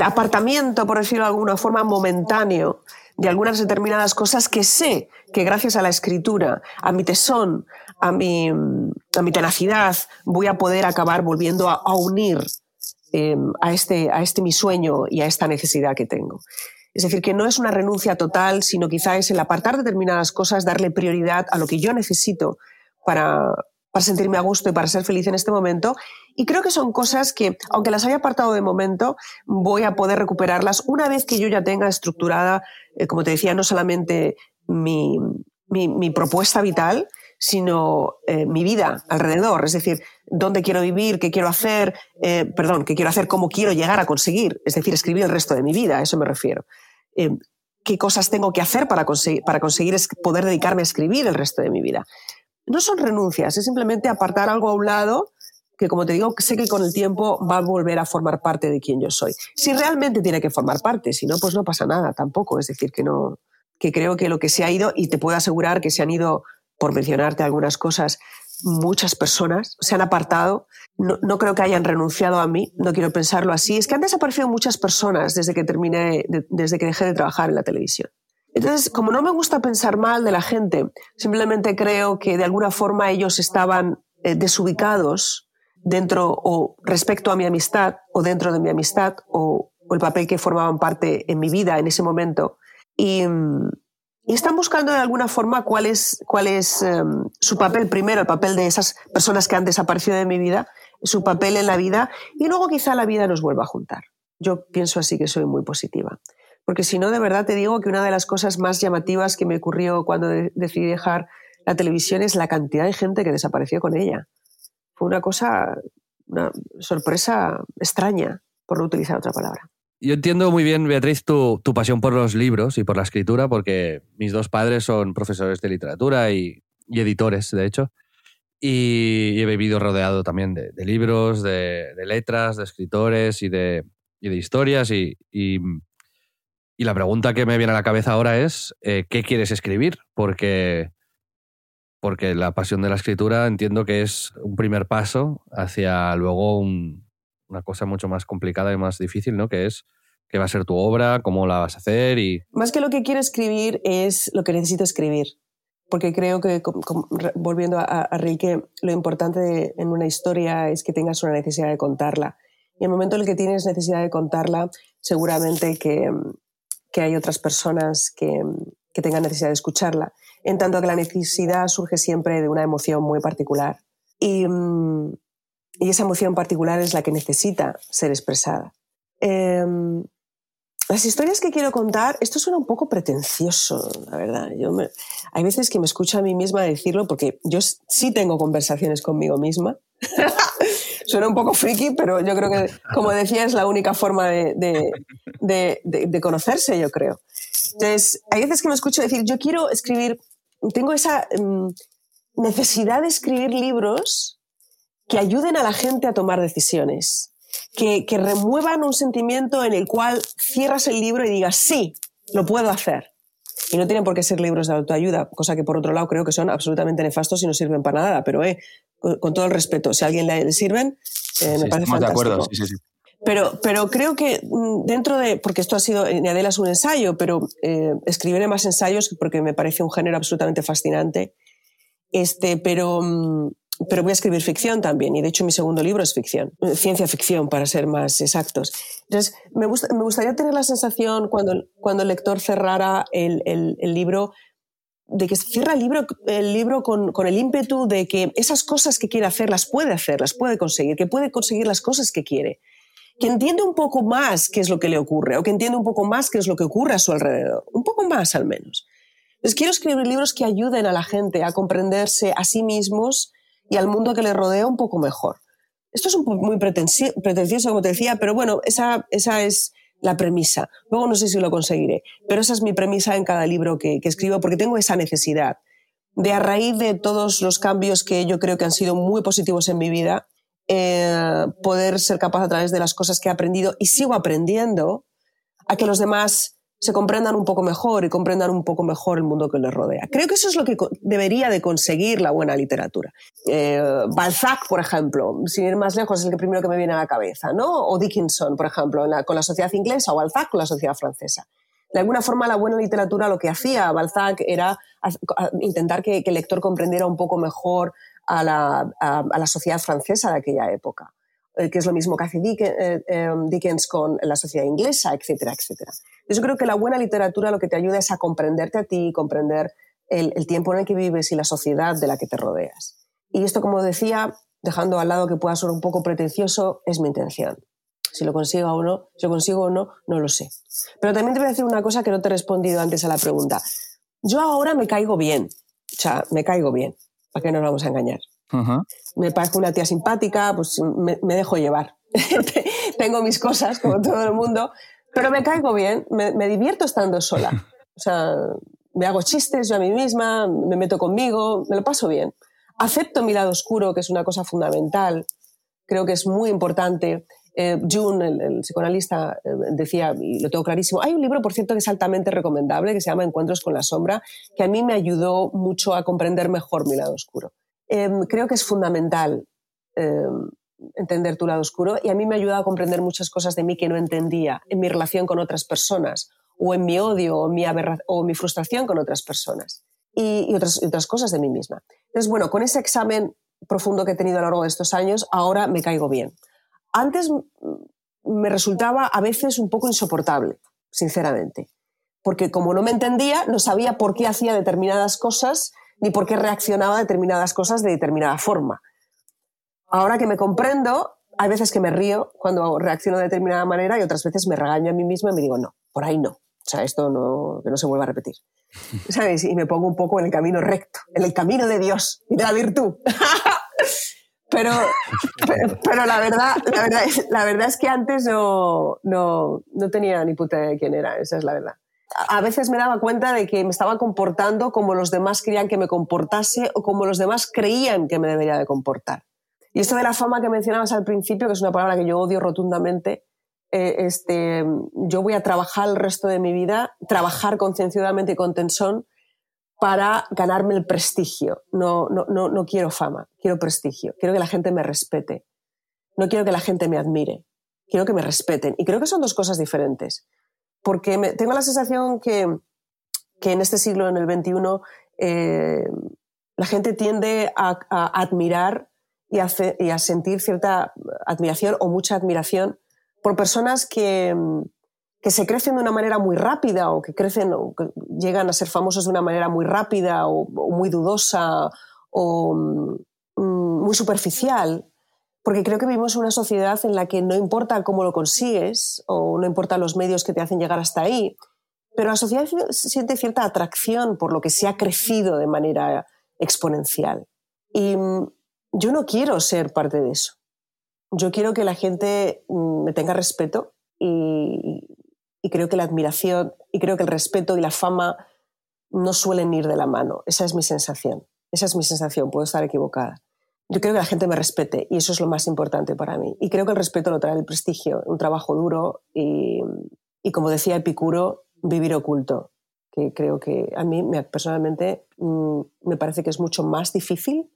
Speaker 3: apartamiento, por decirlo de alguna forma, momentáneo de algunas determinadas cosas que sé que gracias a la escritura, a mi tesón, a mi, tenacidad, voy a poder acabar volviendo a, unir em, a, este, a este mi sueño y a esta necesidad que tengo. Es decir, que no es una renuncia total, sino quizá es el apartar determinadas cosas, darle prioridad a lo que yo necesito para, para sentirme a gusto y para ser feliz en este momento. Y creo que son cosas que, aunque las haya apartado de momento, voy a poder recuperarlas una vez que yo ya tenga estructurada, eh, como te decía, no solamente mi, mi, propuesta vital, sino eh, mi vida alrededor. Es decir, dónde quiero vivir, qué quiero hacer, eh, perdón, qué quiero hacer, cómo quiero llegar a conseguir. Es decir, escribir el resto de mi vida, a eso me refiero. qué cosas tengo que hacer para conseguir, para conseguir poder dedicarme a escribir el resto de mi vida no son renuncias, es simplemente apartar algo a un lado que, como te digo, sé que con el tiempo va a volver a formar parte de quien yo soy. Si realmente tiene que formar parte, si no, pues no pasa nada tampoco. Es decir, que no, que creo que lo que se ha ido, y te puedo asegurar que se han ido, por mencionarte algunas cosas, muchas personas se han apartado. No, no, creo que hayan renunciado a mí, no quiero pensarlo así. Es que han desaparecido muchas personas desde que terminé, desde que dejé de trabajar en la televisión. Entonces, como no me gusta pensar mal de la gente, simplemente creo que de alguna forma ellos estaban eh, desubicados dentro o respecto a mi amistad o dentro de mi amistad o, el papel que formaban parte en mi vida en ese momento. Y, están buscando de alguna forma cuál es, cuál es em, su papel primero, el papel de esas personas que han desaparecido de mi vida, su papel en la vida y luego quizá la vida nos vuelva a juntar. Yo pienso así que soy muy positiva. Porque si no, de verdad te digo que una de las cosas más llamativas que me ocurrió cuando decidí dejar la televisión es la cantidad de gente que desapareció con ella. Fue una cosa, una sorpresa extraña, por no utilizar otra palabra.
Speaker 1: Yo entiendo muy bien, Beatriz, tu, pasión por los libros y por la escritura, porque mis dos padres son profesores de literatura y, editores, de hecho. Y he vivido rodeado también de, libros, de, letras, de escritores y de, historias. y, y la pregunta que me viene a la cabeza ahora es, eh, ¿qué quieres escribir? Porque, porque la pasión de la escritura entiendo que es un primer paso hacia luego una cosa mucho más complicada y más difícil, ¿no? Que es qué va a ser tu obra, cómo la vas a hacer y...
Speaker 3: Más que lo que quiero escribir es lo que necesito escribir. Porque creo que, volviendo a, a Rilke, lo importante en una historia es que tengas una necesidad de contarla. Y el momento en el que tienes necesidad de contarla, seguramente que, que hay otras personas que, que tengan necesidad de escucharla, en tanto que la necesidad surge siempre de una emoción muy particular. Y, mm, y esa emoción particular es la que necesita ser expresada. Em, las historias que quiero contar, esto suena un poco pretencioso, la verdad. Yo hay veces que me escucho a mí misma decirlo porque yo sí tengo conversaciones conmigo misma. suena un poco friki, pero yo creo que, como decía, es la única forma de, de, de, conocerse, yo creo. Entonces, hay veces que me escucho decir, yo quiero escribir, tengo esa em, necesidad de escribir libros que ayuden a la gente a tomar decisiones que, remuevan un sentimiento en el cual cierras el libro y digas, sí, lo puedo hacer. Y no tienen por qué ser libros de autoayuda, cosa que por otro lado creo que son absolutamente nefastos y no sirven para nada, pero eh, con, todo el respeto, si a alguien le, sirven, eh, me parece fantástico. de acuerdo, sí, sí, sí. Pero, pero creo que mm, dentro de, porque esto ha sido, ni Adela es un ensayo, pero eh, escribiré más ensayos porque me parece un género absolutamente fascinante. Este, pero, mm, pero voy a escribir ficción también, y de hecho mi segundo libro es ficción, ciencia ficción para ser más exactos. Entonces, me, me gustaría tener la sensación cuando, cuando el lector cerrara el, el, el libro, de que cierra el libro, el libro con, con, el ímpetu de que esas cosas que quiere hacer las puede hacer, las puede conseguir, que puede conseguir las cosas que quiere, que entiende un poco más qué es lo que le ocurre, o que entiende un poco más qué es lo que ocurre a su alrededor, un poco más al menos. Entonces, quiero escribir libros que ayuden a la gente a comprenderse a sí mismos, y al mundo que le rodea un poco mejor. Esto es un muy pretencioso, como te decía, pero bueno, esa, esa es la premisa. Luego no sé si lo conseguiré, pero esa es mi premisa en cada libro que, escribo, porque tengo esa necesidad de, a raíz de todos los cambios que yo creo que han sido muy positivos en mi vida, eh, poder ser capaz a través de las cosas que he aprendido y sigo aprendiendo, a que los demás se comprendan un poco mejor y comprendan un poco mejor el mundo que les rodea. Creo que eso es lo que debería de conseguir la buena literatura. Eh, Balzac, por ejemplo, sin ir más lejos, es el primero que me viene a la cabeza, ¿no? O Dickinson, por ejemplo, con la sociedad inglesa, o Balzac con la sociedad francesa. De alguna forma, la buena literatura lo que hacía Balzac era intentar que, el lector comprendiera un poco mejor a la sociedad francesa de aquella época. Eh, que es lo mismo que hace eh, em, Dickens con la sociedad inglesa, etcétera, etcétera. Yo creo que la buena literatura lo que te ayuda es a comprenderte a ti, comprender el, tiempo en el que vives y la sociedad de la que te rodeas. Y esto, como decía, dejando al lado que pueda ser un poco pretencioso, es mi intención. Si lo consigo o no, si lo consigo o no, no lo sé. Pero también te voy a decir una cosa que no te he respondido antes a la pregunta. Yo ahora me caigo bien. O sea, me caigo bien. ¿Para qué nos vamos a engañar? Me parece una tía simpática, pues me, dejo llevar. Tengo mis cosas, como todo el mundo, pero me caigo bien, me, divierto estando sola. O sea, me hago chistes yo a mí misma, me meto conmigo, me lo paso bien. Acepto mi lado oscuro, que es una cosa fundamental. Creo que es muy importante. Eh, June, el, psicoanalista, eh, decía, y lo tengo clarísimo, hay un libro, por cierto, que es altamente recomendable, que se llama Encuentros con la sombra, que a mí me ayudó mucho a comprender mejor mi lado oscuro. Em, creo que es fundamental em, entender tu lado oscuro y a mí me ha ayudado a comprender muchas cosas de mí que no entendía en mi relación con otras personas o en mi odio o mi, frustración con otras personas y, otras, otras cosas de mí misma. Entonces, bueno, con ese examen profundo que he tenido a lo largo de estos años, ahora me caigo bien. Antes me resultaba a veces un poco insoportable, sinceramente, porque como no me entendía, no sabía por qué hacía determinadas cosas ni por qué reaccionaba a determinadas cosas de determinada forma. Ahora que me comprendo, hay veces que me río cuando reacciono de determinada manera y otras veces me regaño a mí misma y me digo, no, por ahí no. O sea, esto no, que no se vuelva a repetir. ¿Sabes? Y me pongo un poco en el camino recto, en el camino de Dios y de la virtud. pero, pero, la, verdad, la, verdad, la verdad es que antes no, no, no tenía ni puta de quién era, esa es la verdad a veces me daba cuenta de que me estaba comportando como los demás querían que me comportase o como los demás creían que me debería de comportar. Y esto de la fama que mencionabas al principio, que es una palabra que yo odio rotundamente, eh, este, yo voy a trabajar el resto de mi vida, trabajar concienciadamente y con tensión para ganarme el prestigio. No, no, no, no quiero fama, quiero prestigio. Quiero que la gente me respete. No quiero que la gente me admire. Quiero que me respeten. Y creo que son dos cosas diferentes porque tengo la sensación que, en este siglo, en el XXI, eh, la gente tiende a, admirar y a, sentir cierta admiración o mucha admiración por personas que, se crecen de una manera muy rápida o que crecen o que llegan a ser famosos de una manera muy rápida o, muy dudosa o mm, muy superficial. Porque creo que vivimos una sociedad en la que no importa cómo lo consigues o no importa los medios que te hacen llegar hasta ahí, pero la sociedad siente cierta atracción por lo que se ha crecido de manera exponencial. Y mm, yo no quiero ser parte de eso. Yo quiero que la gente mm, me tenga respeto y, y creo que la admiración y creo que el respeto y la fama no suelen ir de la mano. Esa es mi sensación. Esa es mi sensación. Puedo estar equivocada. Yo creo que la gente me respete y eso es lo más importante para mí. Y creo que el respeto lo trae el prestigio, un trabajo duro y, y como decía Epicuro, vivir oculto, que creo que a mí personalmente mm, me parece que es mucho más difícil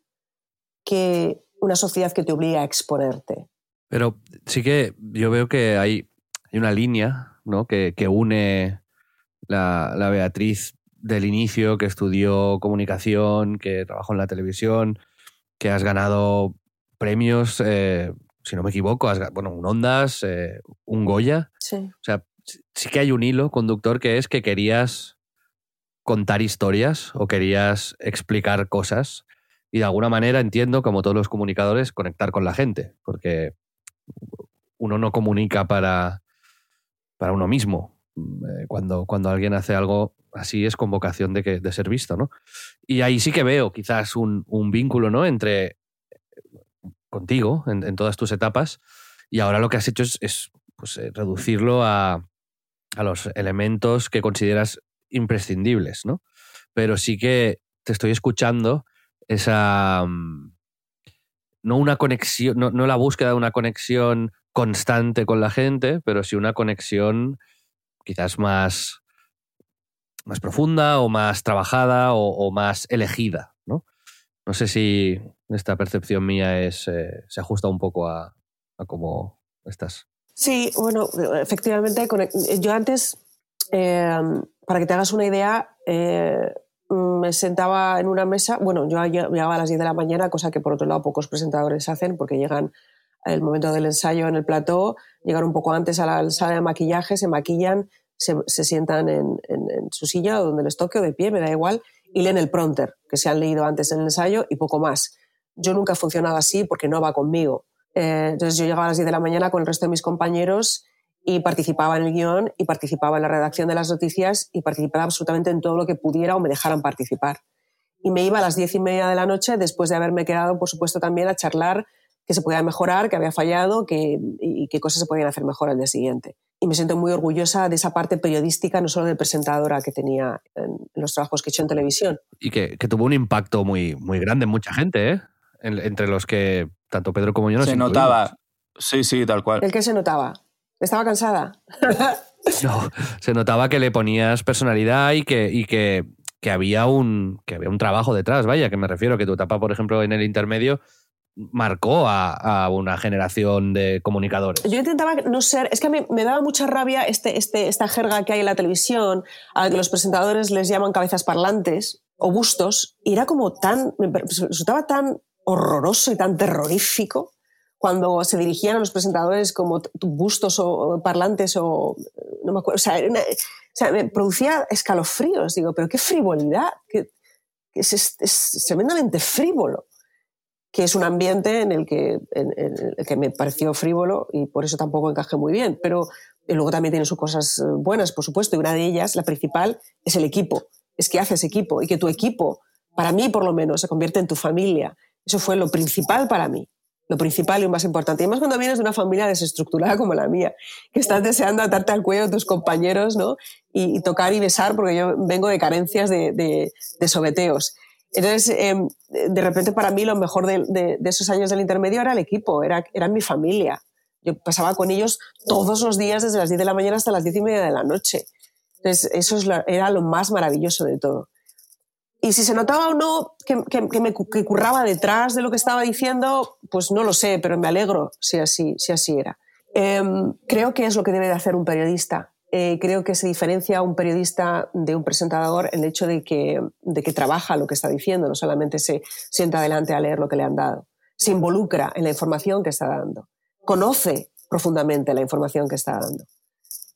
Speaker 3: que una sociedad que te obliga a exponerte.
Speaker 1: Pero sí que yo veo que hay, hay una línea ¿no? que, que une la, la, Beatriz del inicio, que estudió comunicación, que trabajó en la televisión, que has ganado premios, eh, si no me equivoco, has, bueno, un Ondas, eh, un Goya.
Speaker 3: Sí.
Speaker 1: O sea, sí que hay un hilo conductor que es que querías contar historias o querías explicar cosas y de alguna manera entiendo, como todos los comunicadores, conectar con la gente, porque uno no comunica para, para uno mismo. Eh, cuando, cuando alguien hace algo así es con vocación de, que, de ser visto, ¿no? Y ahí sí que veo quizás un, un vínculo, ¿no? Entre contigo en, todas tus etapas y ahora lo que has hecho es, es pues, eh, reducirlo a, a los elementos que consideras imprescindibles, ¿no? Pero sí que te estoy escuchando esa... Mm, no una conexión, no, no, la búsqueda de una conexión constante con la gente, pero sí una conexión quizás más, más profunda o más trabajada o, o más elegida, ¿no? No sé si esta percepción mía es, eh, se ajusta un poco a, a cómo estás.
Speaker 3: Sí, bueno, efectivamente, yo antes, eh, para que te hagas una idea, eh, me sentaba en una mesa, bueno, yo llegaba a las 10 de la mañana, cosa que por otro lado pocos presentadores hacen porque llegan el momento del ensayo en el plató, llegan un poco antes a la sala de maquillaje, se maquillan, se, sientan en, en, en, su silla o donde les toque o de pie, me da igual, y leen el prompter que se han leído antes en el ensayo y poco más. Yo nunca he funcionado así porque no va conmigo. Eh, entonces yo llegaba a las 10 de la mañana con el resto de mis compañeros y participaba en el guion y participaba en la redacción de las noticias y participaba absolutamente en todo lo que pudiera o me dejaran participar. Y me iba a las diez y media de la noche después de haberme quedado, por supuesto, también a charlar qué se podía mejorar, qué había fallado qué, y qué cosas se podían hacer mejor al día siguiente. Y me siento muy orgullosa de esa parte periodística, no solo de presentadora que tenía en los trabajos que he hecho en televisión.
Speaker 1: Y que, que tuvo un impacto muy, muy grande en mucha gente, ¿eh? En, entre los que tanto Pedro como yo nos
Speaker 2: Se
Speaker 1: incluimos.
Speaker 2: notaba. Sí, sí, tal cual.
Speaker 3: ¿El que se notaba? ¿Estaba cansada?
Speaker 1: no, se notaba que le ponías personalidad y que, y que, que, había un, que había un trabajo detrás, vaya, que me refiero, que tu etapa, por ejemplo, en el intermedio marcó a, a, una generación de comunicadores.
Speaker 3: Yo intentaba no ser, es que a mí me daba mucha rabia este, este, esta jerga que hay en la televisión, a la que los presentadores les llaman cabezas parlantes o bustos, y era como tan, me resultaba tan horroroso y tan terrorífico cuando se dirigían a los presentadores como bustos o parlantes o no me acuerdo, o sea, una, o sea me producía escalofríos, digo, pero qué frivolidad, que, que es, es, es, tremendamente frívolo, que es un ambiente en el, que, en, el que me pareció frívolo y por eso tampoco encajé muy bien, pero luego también tiene sus cosas buenas, por supuesto, y una de ellas, la principal, es el equipo, es que haces equipo y que tu equipo, para mí por lo menos, se convierte en tu familia. Eso fue lo principal para mí lo principal y lo más importante. Y más cuando vienes de una familia desestructurada como la mía, que estás deseando atarte al cuello a tus compañeros, ¿no? Y, y tocar y besar, porque yo vengo de carencias de, de, de sobeteos. Entonces, eh, de repente para mí lo mejor de, esos años del intermedio era el equipo, era, era mi familia. Yo pasaba con ellos todos los días desde las 10 de la mañana hasta las 10 y media de la noche. Entonces, eso era lo más maravilloso de todo. Y si se notaba o no que, que, me que curraba detrás de lo que estaba diciendo, pues no lo sé, pero me alegro si así, si así era. Eh, creo que es lo que debe de hacer un periodista. Eh, creo que se diferencia un periodista de un presentador en el hecho de que, de que trabaja lo que está diciendo, no solamente se sienta adelante a leer lo que le han dado, se involucra en la información que está dando, conoce profundamente la información que está dando.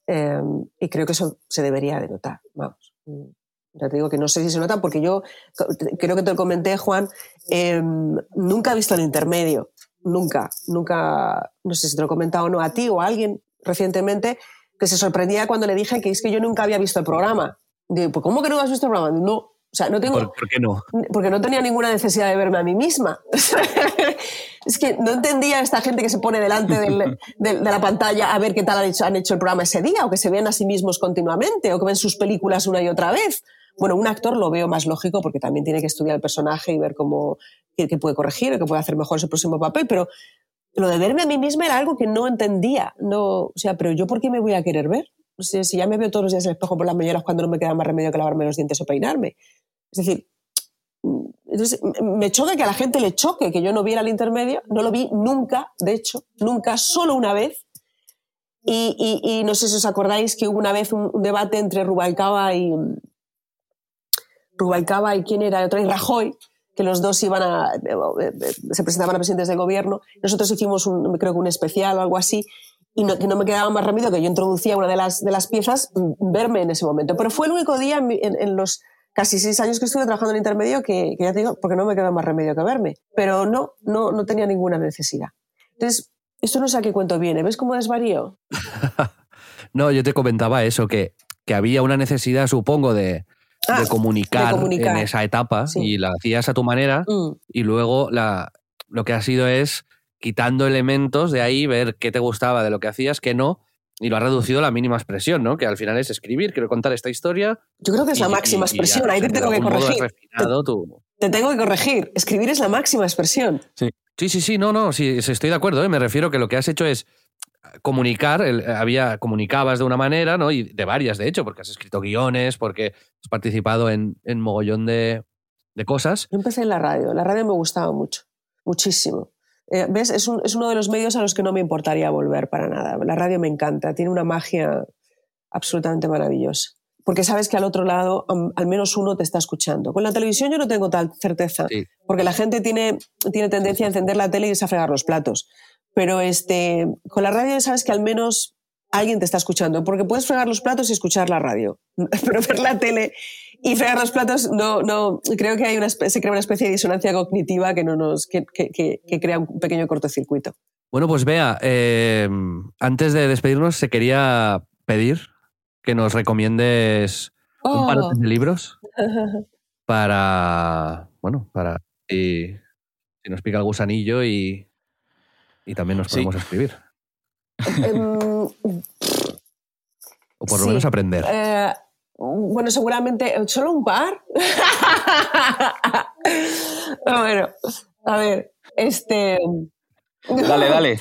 Speaker 3: Eh, y creo que eso se debería de notar, vamos. Ya te digo que no sé si se nota porque yo creo que te lo comenté, Juan, eh, nunca he visto el intermedio. nunca, nunca, no sé si te lo he comentado o no a ti o a alguien recientemente, que se sorprendía cuando le dije que es que yo nunca había visto el programa. Digo, pues ¿cómo que no has visto el programa? No, o sea, no tengo...
Speaker 1: ¿Por, por qué no?
Speaker 3: Porque no tenía ninguna necesidad de verme a mí misma. es que no entendía esta gente que se pone delante del- de, de la pantalla a ver qué tal han hecho, han hecho el programa ese día, o que se ven a sí mismos continuamente, o que ven sus películas una y otra vez. Bueno, un actor lo veo más lógico porque también tiene que estudiar el personaje y ver cómo qué, qué puede corregir o qué puede hacer mejor en su próximo papel, pero lo de verme a mí misma era algo que no entendía. No, o sea, pero yo por qué me voy a querer ver? Sea, si ya me veo todos los días en el espejo por las mañanas cuando no me queda más remedio que lavarme los dientes o peinarme. Es decir, mm, me choca que a la gente le choque que yo no viera el intermedio. No lo vi nunca, de hecho, nunca, solo una vez. Y, no sé si os acordáis que hubo una vez un, debate entre Rubalcaba y Rubalcaba y quién era otro, y Rajoy, que los dos iban a, eh, eh, se presentaban a presidentes del gobierno. Nosotros hicimos un, creo que un especial o algo así, y no, que no me quedaba más remedio que yo introducía una de las, de las piezas, mm, verme en ese momento. Pero fue el único día en los casi seis años que estuve trabajando en intermedio que, que ya te digo, porque no me quedaba más remedio que verme. Pero no, no, no tenía ninguna necesidad. Entonces, esto no sé a qué cuento viene. ¿Ves cómo desvarío?
Speaker 1: No, yo te comentaba eso, que, que había una necesidad, supongo, de,
Speaker 3: Ah,
Speaker 1: de, comunicar
Speaker 3: de comunicar.
Speaker 1: en esa etapa
Speaker 3: Sí.
Speaker 1: y la hacías a tu manera
Speaker 3: Mm.
Speaker 1: y luego la, lo que ha sido es quitando elementos de ahí, ver qué te gustaba de lo que hacías, qué no, y lo has reducido a la mínima expresión, ¿no? Que al final es escribir, quiero contar esta historia.
Speaker 3: Yo creo que es la máxima
Speaker 1: y-
Speaker 3: expresión. Ahí te tengo que corregir.
Speaker 1: refinado
Speaker 3: Te tengo que corregir. Escribir es la máxima expresión.
Speaker 1: Sí, sí, sí, no, no, sí, sí, estoy de acuerdo. ¿eh? Me refiero que lo que has hecho es comunicar, el- había, comunicabas de una manera, ¿no? Y de varias, de hecho, porque has escrito guiones, porque has participado en, en mogollón de, de cosas.
Speaker 3: Yo empecé en la radio. La radio me gustaba mucho, muchísimo. Eh, ¿Ves? Es, un- es uno de los medios a los que no me importaría volver para nada. La radio me encanta, tiene una magia absolutamente maravillosa. Porque sabes que al otro lado al menos uno te está escuchando. Con la televisión yo no tengo tal certeza,
Speaker 1: Sí.
Speaker 3: porque la gente tiene, tiene tendencia a encender la tele y irse a fregar los platos. Pero este, con la radio sabes que al menos alguien te está escuchando, porque puedes fregar los platos y escuchar la radio, pero ver la tele y fregar los platos no, no creo que hay una, se crea una especie de disonancia cognitiva que, no nos, que, que- que- que crea un pequeño cortocircuito.
Speaker 1: Bueno, pues vea, eh, antes de despedirnos, se quería pedir que nos recomiendes un
Speaker 3: Oh.
Speaker 1: par de libros para, bueno, para si, si nos pica el gusanillo y, y también nos
Speaker 2: Sí.
Speaker 1: podemos escribir.
Speaker 3: Em,
Speaker 1: O por lo
Speaker 3: Sí.
Speaker 1: menos aprender.
Speaker 3: Eh, bueno, seguramente solo un par. bueno, a ver, este.
Speaker 2: Dale, dale.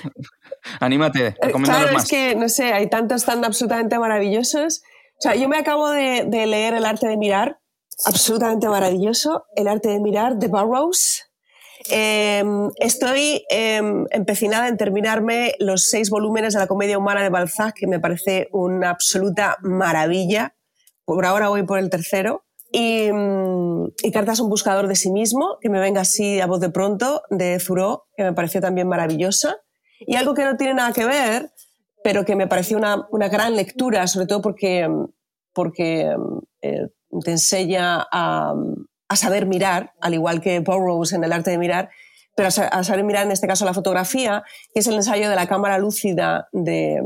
Speaker 2: Anímate,
Speaker 3: Eh, Claro,
Speaker 2: más.
Speaker 3: es que, no sé, hay tantos tan absolutamente maravillosos. O sea, yo me acabo de, de leer El arte de mirar, absolutamente maravilloso, El arte de mirar de Burroughs. Eh, estoy eh, empecinada en terminarme los seis volúmenes de la comedia humana de Balzac, que me parece una absoluta maravilla. Por ahora voy por el tercero. Y, mm, y Cartas a un buscador de sí mismo, que me venga así a voz de pronto, de Thoreau, que me pareció también maravillosa. Y algo que no tiene nada que ver, pero que me pareció una, una gran lectura, sobre todo porque, porque eh, te enseña a, a saber mirar, al igual que Burroughs en el arte de mirar, pero a, sa- a saber mirar en este caso la fotografía, que es el ensayo de la cámara lúcida de,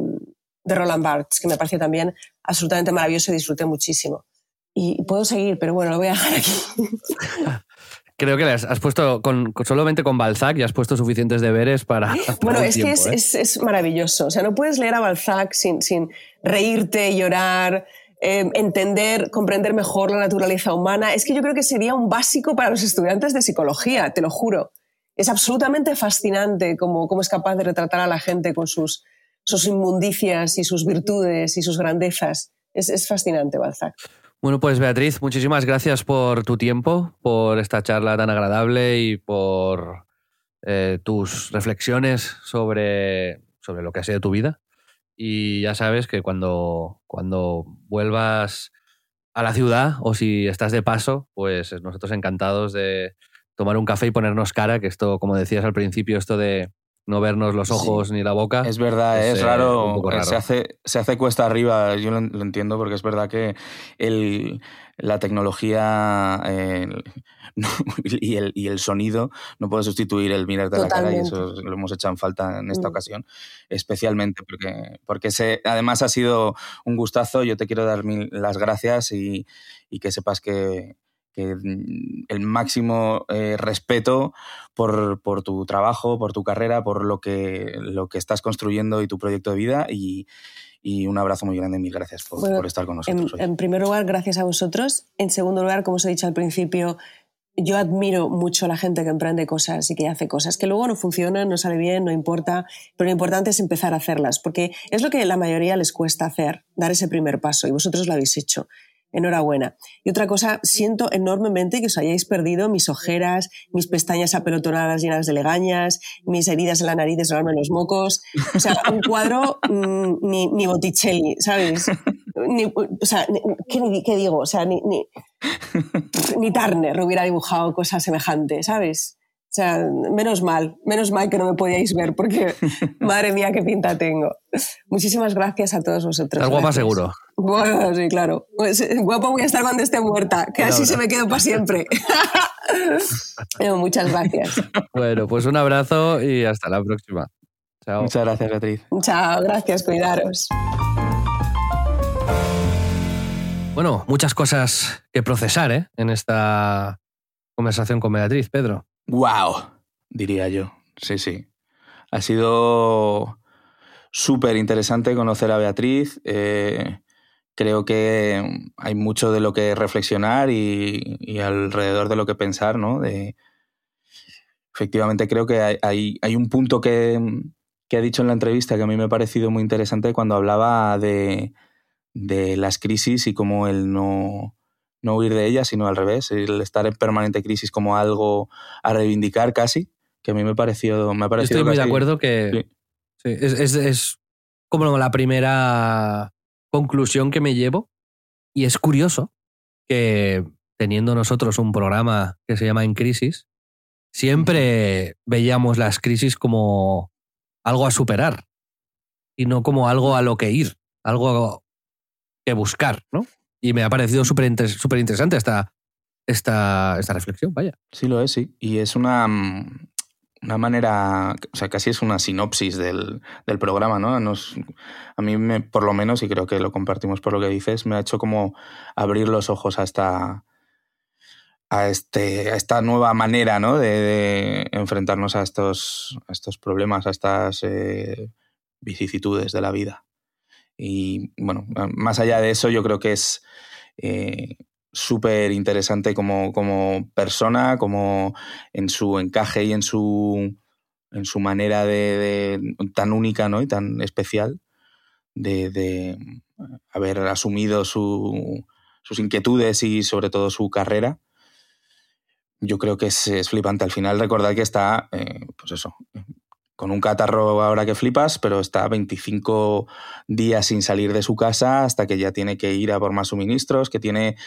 Speaker 3: de Roland Barthes, que me pareció también absolutamente maravilloso y disfruté muchísimo. Y puedo seguir, pero bueno, lo voy a dejar aquí.
Speaker 1: Creo que has, puesto, con, solamente con Balzac, y has puesto suficientes deberes para. para
Speaker 3: Bueno, es que
Speaker 1: tiempo,
Speaker 3: es,
Speaker 1: ¿eh?
Speaker 3: es- es maravilloso. O sea, no puedes leer a Balzac sin, sin reírte, llorar, eh, entender, comprender mejor la naturaleza humana. Es que yo creo que sería un básico para los estudiantes de psicología, te lo juro. Es absolutamente fascinante cómo, cómo es capaz de retratar a la gente con sus, sus inmundicias y sus virtudes y sus grandezas. Es, es fascinante, Balzac.
Speaker 1: Bueno, pues Beatriz, muchísimas gracias por tu tiempo, por esta charla tan agradable y por eh, tus reflexiones sobre, sobre lo que ha sido tu vida. Y ya sabes que cuando, cuando vuelvas a la ciudad o si estás de paso, pues nosotros encantados de tomar un café y ponernos cara, que esto, como decías al principio, esto de, no vernos los ojos ni la boca.
Speaker 2: Es verdad, es, raro, Se, hace, se hace cuesta arriba, yo lo, entiendo porque es verdad que el, la tecnología y, el, y, el, sonido no puede sustituir el mirarte a la cara y eso lo hemos hecho en falta en esta mm. ocasión, especialmente porque, porque se, además ha sido un gustazo, yo te quiero dar las gracias y, y que sepas que, Mm, el máximo eh, respeto por, tu trabajo, por tu carrera, por lo que, lo que estás construyendo y tu proyecto de vida. Y, un abrazo muy grande. Mil gracias por, estar con nosotros.
Speaker 3: En, en, primer lugar, gracias a vosotros. En segundo lugar, como os he dicho al principio, yo admiro mucho a la gente que emprende cosas y que hace cosas que luego no funcionan, no sale bien, no importa, pero lo importante es empezar a hacerlas, porque es lo que la mayoría les cuesta hacer, dar ese primer paso, y vosotros lo habéis hecho enhorabuena. Y otra cosa, siento enormemente que os hayáis perdido mis ojeras, mis pestañas apelotonadas llenas de legañas, mis heridas en la nariz de solarme los mocos. O sea, un cuadro mm, ni, ni, Botticelli, ¿sabes? o sea, ¿qué, ¿qué, digo? O sea, ni, ni, ni Turner hubiera dibujado cosas semejantes, ¿sabes? O sea, menos mal, menos mal que no me podíais ver porque, madre mía, qué pinta tengo. Muchísimas gracias a todos vosotros.
Speaker 1: Estás guapa seguro.
Speaker 3: Bueno, sí, claro. Pues, eh, guapa voy a estar cuando esté muerta, que así se me quedo para siempre. muchas gracias.
Speaker 1: Bueno, pues un abrazo y hasta la próxima. Chao.
Speaker 2: Muchas gracias, Beatriz.
Speaker 3: Chao, gracias, cuidaros.
Speaker 1: Bueno, muchas cosas que procesar ¿eh? en esta conversación con Beatriz, Pedro.
Speaker 2: ¡Wow! Diría yo. Sí, sí. Ha sido súper interesante conocer a Beatriz. Eh, creo que hay mucho de lo que reflexionar y, alrededor de lo que pensar, ¿no? De, efectivamente, creo que hay, hay, un punto que, que, ha dicho en la entrevista que a mí me ha parecido muy interesante cuando hablaba de, de las crisis y cómo el no no huir de ella, sino al revés, el estar en permanente crisis como algo a reivindicar casi, que a mí me pareció... Me ha parecido
Speaker 1: Estoy muy de acuerdo que es, como la primera conclusión que me llevo y es curioso que teniendo nosotros un programa que se llama En Crisis, siempre veíamos las crisis como algo a superar y no como algo a lo que ir, algo que buscar, ¿no? Y me ha parecido súper interesante esta, esta, esta reflexión, vaya.
Speaker 2: Sí, lo es, sí. Y es una, mm, una manera, o sea, casi es una sinopsis del, del programa, ¿no? A mí, me, por lo menos, y creo que lo compartimos por lo que dices, me ha hecho como abrir los ojos a esta, a, este, a esta nueva manera, ¿no? De, enfrentarnos a estos, a estos problemas, a estas eh, vicisitudes de la vida. Y bueno, más allá de eso, yo creo que es eh, súper interesante como, como, persona, como en su encaje y en su, en su manera de, tan única ¿no? y tan especial de, haber asumido su, sus inquietudes y sobre todo su carrera. Yo creo que es, flipante. Al final recordar que está, eh, pues eso, con un catarro ahora que flipas, pero está 25 días sin salir de su casa hasta que ya tiene que ir a por más suministros, que tiene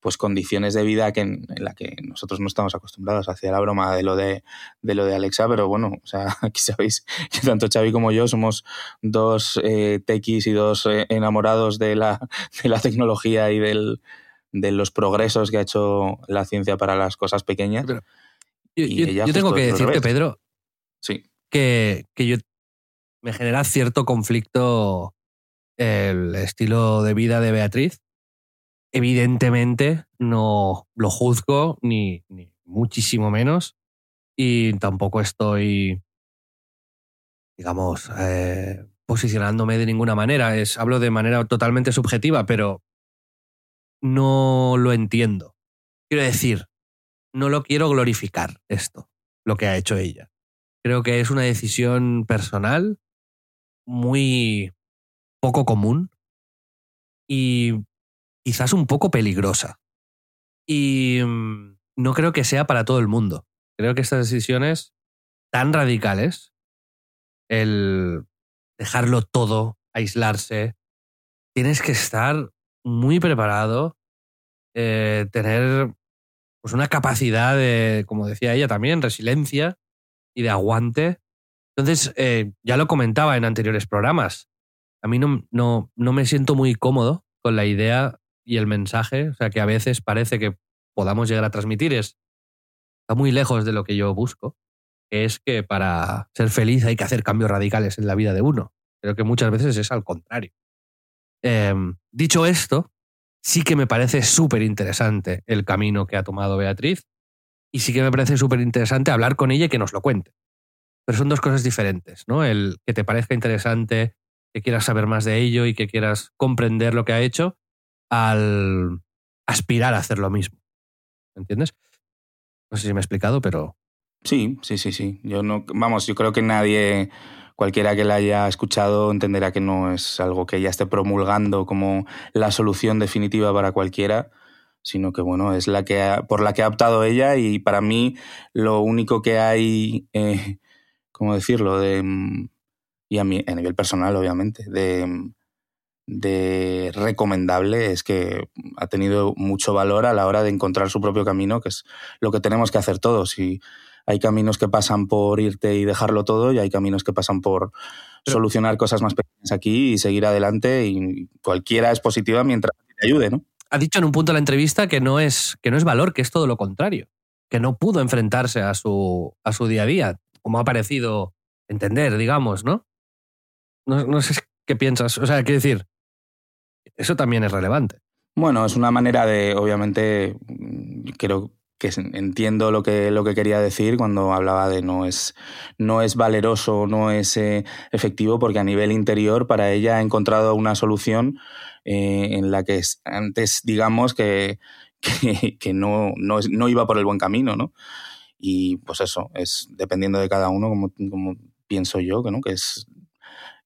Speaker 2: pues condiciones de vida que en, la que nosotros no estamos acostumbrados. Hacía la broma de lo de, de lo de Alexa, pero bueno, o sea, aquí sabéis que tanto Xavi como yo somos dos eh, tequis y dos eh, enamorados de la, de la tecnología y del, de los progresos que ha hecho la ciencia para las cosas pequeñas.
Speaker 1: yo, tengo que decirte, Pedro,
Speaker 2: sí
Speaker 1: que, yo, me genera cierto conflicto el estilo de vida de Beatriz. Evidentemente no lo juzgo, ni, ni muchísimo menos, y tampoco estoy, digamos, eh, posicionándome de ninguna manera. Es, hablo de manera totalmente subjetiva, pero no lo entiendo. Quiero decir, no lo quiero glorificar esto, lo que ha hecho ella. Creo que es una decisión personal muy poco común y quizás un poco peligrosa. Y mm, no creo que sea para todo el mundo. Creo que estas decisiones tan radicales, el dejarlo todo, aislarse, tienes que estar muy preparado, eh, tener pues, una capacidad de, como decía ella también, resiliencia y de aguante Entonces, eh, ya lo comentaba en anteriores programas. A mí no, no, no me siento muy cómodo con la idea y el mensaje, o sea, que a veces parece que podamos llegar a transmitir es está muy lejos de lo que yo busco, que es que para ser feliz hay que hacer cambios radicales en la vida de uno. Creo que muchas veces es al contrario. Em, dicho esto, sí que me parece súper interesante el camino que ha tomado Beatriz y sí que me parece súper interesante hablar con ella y que nos lo cuente. Pero son dos cosas diferentes, ¿no? El que te parezca interesante, que quieras saber más de ello y que quieras comprender lo que ha hecho, al aspirar a hacer lo mismo. ¿Entiendes? No sé si me he explicado, pero.
Speaker 2: Sí, sí, sí, sí. Yo no, vamos, yo creo que nadie, cualquiera que la haya escuchado, entenderá que no es algo que ella esté promulgando como la solución definitiva para cualquiera, sino que bueno, es la que por la que ha optado ella y para mí lo único que hay, eh, ¿cómo decirlo? De, mm, y a, mí, a nivel personal, obviamente, de, mm, de recomendable es que ha tenido mucho valor a la hora de encontrar su propio camino, que es lo que tenemos que hacer todos. Y hay caminos que pasan por irte y dejarlo todo y hay caminos que pasan por solucionar cosas más pequeñas aquí y seguir adelante y cualquiera es positiva mientras te ayude, ¿no?
Speaker 1: Ha dicho en un punto de la entrevista que no es, que no es valor, que es todo lo contrario, que no pudo enfrentarse a su, a su día a día, como ha parecido entender, digamos, ¿no? No, no sé qué piensas. O sea, quiero decir, eso también es relevante.
Speaker 2: Bueno, es una manera de, obviamente, creo que entiendo lo que, lo que quería decir cuando hablaba de no es, no es valeroso, no es eh, efectivo, porque a nivel interior para ella ha encontrado una solución eh, en la que antes, digamos, que, que, no, no, no, iba por el buen camino, ¿no? Y pues eso, es dependiendo de cada uno, como, como pienso yo, ¿no? que es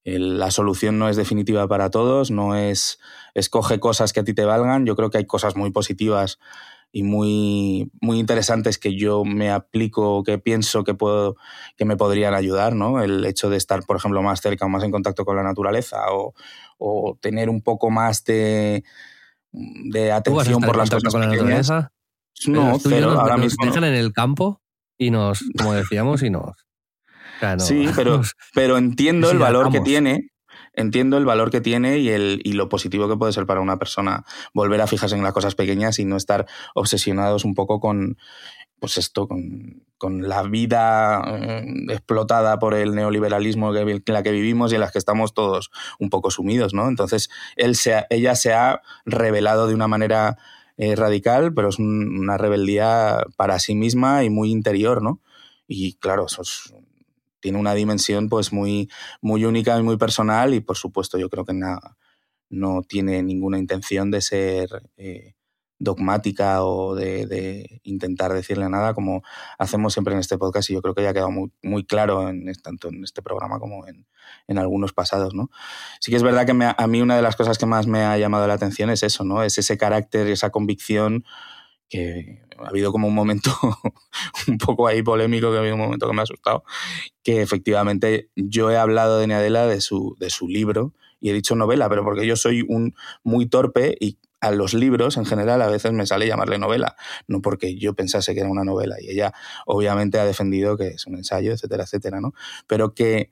Speaker 2: la solución no es definitiva para todos, no es escoge cosas que a ti te valgan. Yo creo que hay cosas muy positivas y muy, muy interesantes que yo me aplico, que pienso que, puedo, que me podrían ayudar, ¿no? El hecho de estar, por ejemplo, más cerca o más en contacto con la naturaleza o, tener un poco más de, de atención por las cosas con la naturaleza.
Speaker 1: No, pero ahora mismo. Nos dejan en el campo y nos, como decíamos, y nos
Speaker 2: sí, pero, pero entiendo el valor que tiene. Entiendo el valor que tiene y, el, y lo positivo que puede ser para una persona volver a fijarse en las cosas pequeñas y no estar obsesionados un poco con, pues esto, con, con la vida eh, explotada por el neoliberalismo en la que vivimos y en la que estamos todos un poco sumidos, ¿no? Entonces, él se, ella se ha revelado de una manera eh, radical, pero es una rebeldía para sí misma y muy interior, ¿no? Y claro, eso es tiene una dimensión pues muy, muy única y muy personal y por supuesto yo creo que no tiene ninguna intención de ser eh, dogmática o de, intentar decirle nada como hacemos siempre en este podcast y yo creo que ya ha quedado muy, claro en, tanto en este programa como en, en algunos pasados, ¿no? Sí que es verdad que a mí una de las cosas que más me ha llamado la atención es eso, ¿no? Es ese carácter, esa convicción que ha habido como un momento un poco ahí polémico, que ha habido un momento que me ha asustado, que efectivamente yo he hablado de Neadela de su, de su libro y he dicho novela, pero porque yo soy un muy torpe y a los libros en general a veces me sale llamarle novela, no porque yo pensase que era una novela y ella obviamente ha defendido que es un ensayo, etcétera, etcétera, ¿no? Pero que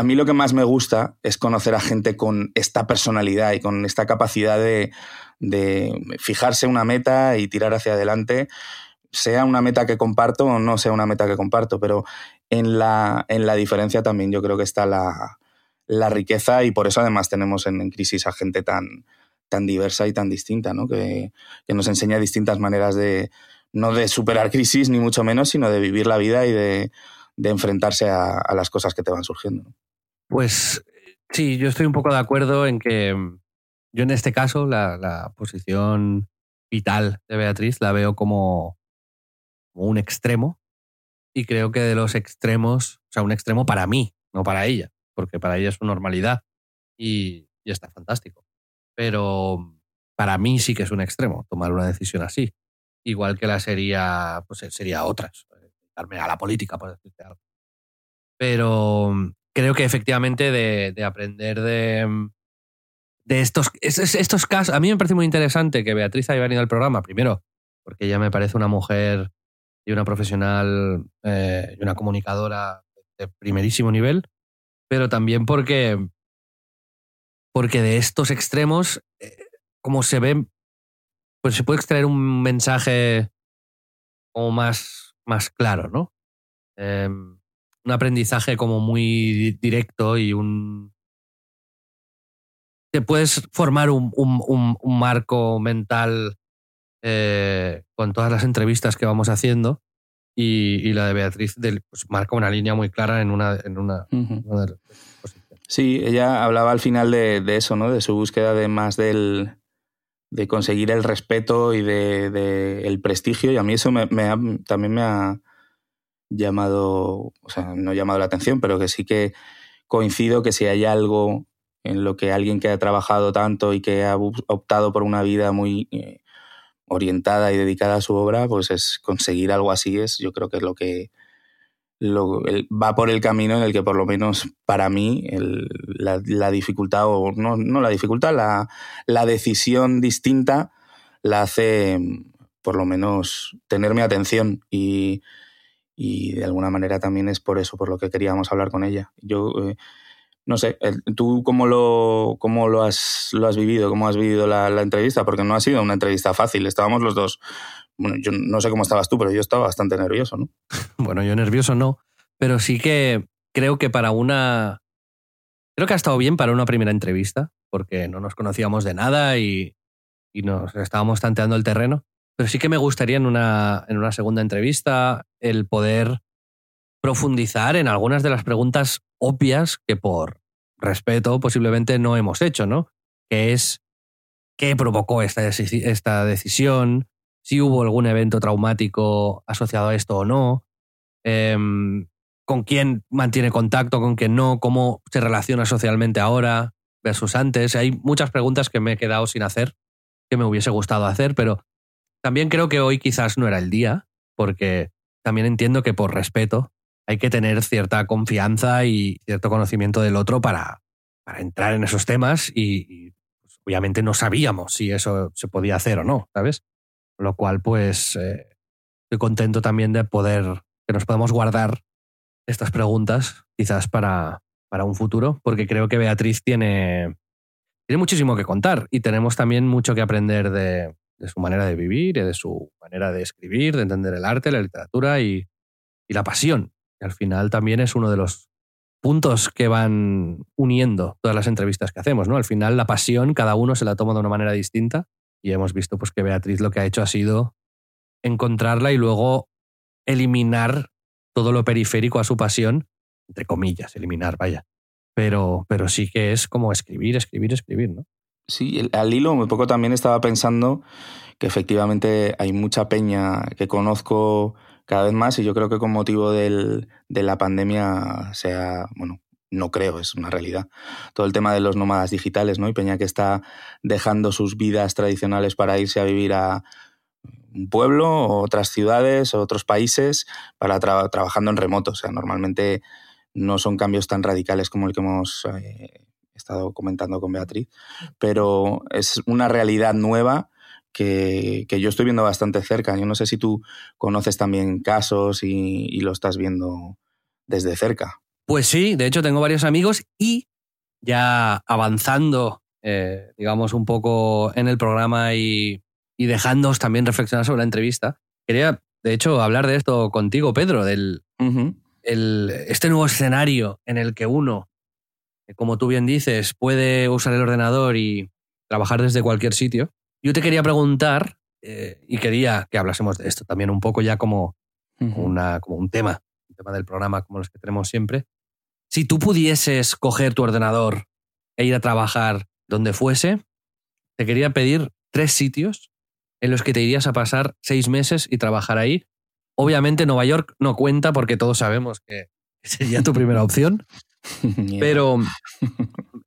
Speaker 2: a mí lo que más me gusta es conocer a gente con esta personalidad y con esta capacidad de, fijarse una meta y tirar hacia adelante, sea una meta que comparto o no sea una meta que comparto, pero en la, en la diferencia también yo creo que está la, riqueza y por eso además tenemos en, crisis a gente tan, tan diversa y tan distinta, ¿no? que, nos enseña distintas maneras de, no de superar crisis ni mucho menos, sino de vivir la vida y de, enfrentarse a, a, las cosas que te van surgiendo.
Speaker 1: Pues sí, yo estoy un poco de acuerdo en que mm, yo en este caso la, posición vital de Beatriz la veo como, un extremo y creo que de los extremos, o sea, un extremo para mí, no para ella, porque para ella es su normalidad y, está fantástico. Pero mm, para mí sí que es un extremo tomar una decisión así. Igual que la sería, pues sería otras, eh, darme a la política, por decirte algo. Pero mm, creo que efectivamente de, aprender de, de estos, estos casos. A mí me parece muy interesante que Beatriz haya venido al programa, primero, porque ella me parece una mujer y una profesional eh, y una comunicadora de primerísimo nivel, pero también porque, porque de estos extremos, eh, como se ve, pues se puede extraer un mensaje como más, más claro, ¿no? Em, un aprendizaje como muy directo y un... Te puedes formar un, marco mental eh, con todas las entrevistas que vamos haciendo y, la de Beatriz pues, marca una línea muy clara en una, en una,
Speaker 2: Sí, ella hablaba al final de, eso, ¿no? De su búsqueda de más del, de conseguir el respeto y de, de el prestigio y a mí eso me, también me ha llamado, o sea, no llamado la atención, pero que sí que coincido que si hay algo en lo que alguien que ha trabajado tanto y que ha optado por una vida muy eh, orientada y dedicada a su obra, pues es conseguir algo así, es yo creo que es lo que va por el camino en el que por lo menos para mí la, dificultad, o no, no la dificultad, la, la, decisión distinta la hace por lo menos tener mi atención. Y, y, de alguna manera también es por eso, por lo que queríamos hablar con ella. Yo eh, no sé, ¿tú cómo lo, cómo lo, has, lo has vivido? ¿Cómo has vivido la, entrevista? Porque no ha sido una entrevista fácil. Estábamos los dos. Bueno, yo no sé cómo estabas tú, pero yo estaba bastante nervioso, ¿no?
Speaker 1: Bueno, yo nervioso no, pero sí que creo que para una. Creo que ha estado bien para una primera entrevista, porque no nos conocíamos de nada y, y nos estábamos tanteando el terreno. Pero sí que me gustaría en una, en una segunda entrevista el poder profundizar en algunas de las preguntas obvias que por respeto posiblemente no hemos hecho, ¿no? Que es qué provocó esta, esta decisión, si hubo algún evento traumático asociado a esto o no, em, con quién mantiene contacto, con quién no, cómo se relaciona socialmente ahora versus antes. Hay muchas preguntas que me he quedado sin hacer, que me hubiese gustado hacer, pero también creo que hoy quizás no era el día, porque también entiendo que por respeto hay que tener cierta confianza y cierto conocimiento del otro para, para entrar en esos temas y, pues, obviamente no sabíamos si eso se podía hacer o no, ¿sabes? Lo cual, pues eh, estoy contento también de poder, que nos podemos guardar estas preguntas quizás para, para un futuro, porque creo que Beatriz tiene, tiene muchísimo que contar y tenemos también mucho que aprender de, de su manera de vivir y de su manera de escribir, de entender el arte, la literatura y, y la pasión al final también es uno de los puntos que van uniendo todas las entrevistas que hacemos, ¿no? Al final la pasión cada uno se la toma de una manera distinta y hemos visto pues que Beatriz lo que ha hecho ha sido encontrarla y luego eliminar todo lo periférico a su pasión, entre comillas, eliminar, vaya. Pero, pero sí que es como escribir, escribir, escribir, ¿no?
Speaker 2: Sí, al hilo un poco también estaba pensando que efectivamente hay mucha peña que conozco cada vez más y yo creo que con motivo del, de la pandemia sea, bueno, no creo, es una realidad. Todo el tema de los nómadas digitales, ¿no? Y Peña que está dejando sus vidas tradicionales para irse a vivir a un pueblo, otras ciudades, otros países, para trabajando en remoto. O sea, normalmente no son cambios tan radicales como el que hemos eh, estado comentando con Beatriz, pero es una realidad nueva que, yo estoy viendo bastante cerca. Yo no sé si tú conoces también casos y, lo estás viendo desde cerca.
Speaker 1: Pues sí, de hecho tengo varios amigos y ya avanzando, eh, digamos, un poco en el programa y, y dejándoos también reflexionar sobre la entrevista, quería, de hecho, hablar de esto contigo, Pedro, del este nuevo escenario en el que uno, como tú bien dices, puede usar el ordenador y trabajar desde cualquier sitio. Yo te quería preguntar, eh, y quería que hablásemos de esto también un poco ya como, una, como un tema, un tema del programa como los que tenemos siempre. Si tú pudieses coger tu ordenador e ir a trabajar donde fuese, te quería pedir tres sitios en los que te irías a pasar seis meses y trabajar ahí. Obviamente Nueva York no cuenta porque todos sabemos que sería tu primera opción. Pero,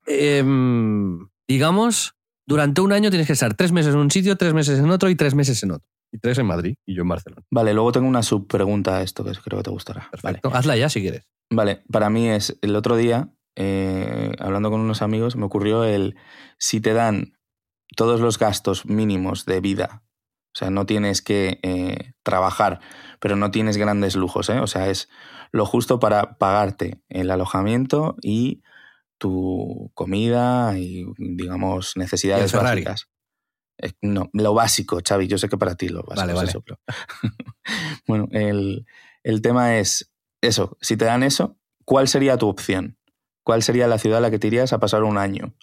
Speaker 1: em, digamos, durante un año tienes que estar tres meses en un sitio, tres meses en otro y tres meses en otro. Y tres en Madrid y yo en Barcelona.
Speaker 2: Vale, luego tengo una subpregunta a esto que creo que te gustará.
Speaker 1: Perfecto. Hazla ya si quieres.
Speaker 2: Vale, para mí es el otro día, eh, hablando con unos amigos, me ocurrió el si te dan todos los gastos mínimos de vida O sea, no tienes que eh, trabajar, pero no tienes grandes lujos, ¿eh? O sea, es lo justo para pagarte el alojamiento y tu comida y, digamos, necesidades básicas. Eh, no, lo básico, Xavi, yo sé que para ti lo básico
Speaker 1: Vale,
Speaker 2: es
Speaker 1: vale.
Speaker 2: eso, pero- bueno, el, el tema es eso, si te dan eso, ¿cuál sería tu opción? ¿Cuál sería la ciudad a la que te irías a pasar un año?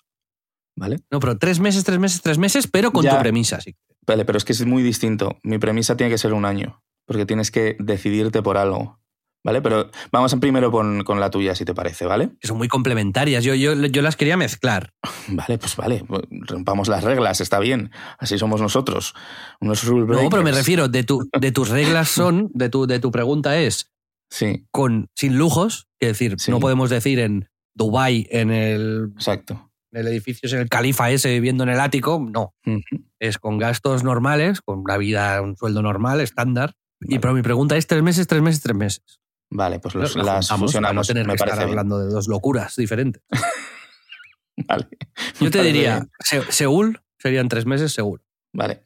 Speaker 2: ¿Vale?
Speaker 1: No, pero tres meses, tres meses, tres meses, pero con
Speaker 2: Ya.
Speaker 1: tu premisa, sí.
Speaker 2: Vale, pero es que es muy distinto. Mi premisa tiene que ser un año, porque tienes que decidirte por algo. ¿Vale? Pero vamos primero con, con la tuya, si te parece, ¿vale?
Speaker 1: Que son muy complementarias. Yo, yo, yo las quería mezclar.
Speaker 2: Vale, pues vale, rompamos las reglas, está bien. Así somos nosotros, unos rule
Speaker 1: No, pero me refiero, de, tu, de tus reglas son, de tu, de tu pregunta es,
Speaker 2: Sí,
Speaker 1: con sin lujos, es decir,
Speaker 2: Sí.
Speaker 1: no podemos decir en Dubai en el,
Speaker 2: exacto.
Speaker 1: en el edificio, en el califa ese viviendo en el ático, no. Es con gastos normales, con una vida, un sueldo normal, estándar. Y pero mi pregunta es tres meses, tres meses, tres meses.
Speaker 2: Vale, pues los-
Speaker 1: Las para no
Speaker 2: fusionamos.
Speaker 1: tener
Speaker 2: me
Speaker 1: que estar
Speaker 2: parece bien.
Speaker 1: hablando de dos locuras diferentes.
Speaker 2: Vale.
Speaker 1: Yo te diría,
Speaker 2: bien.
Speaker 1: Seúl serían tres meses seguro.
Speaker 2: Vale,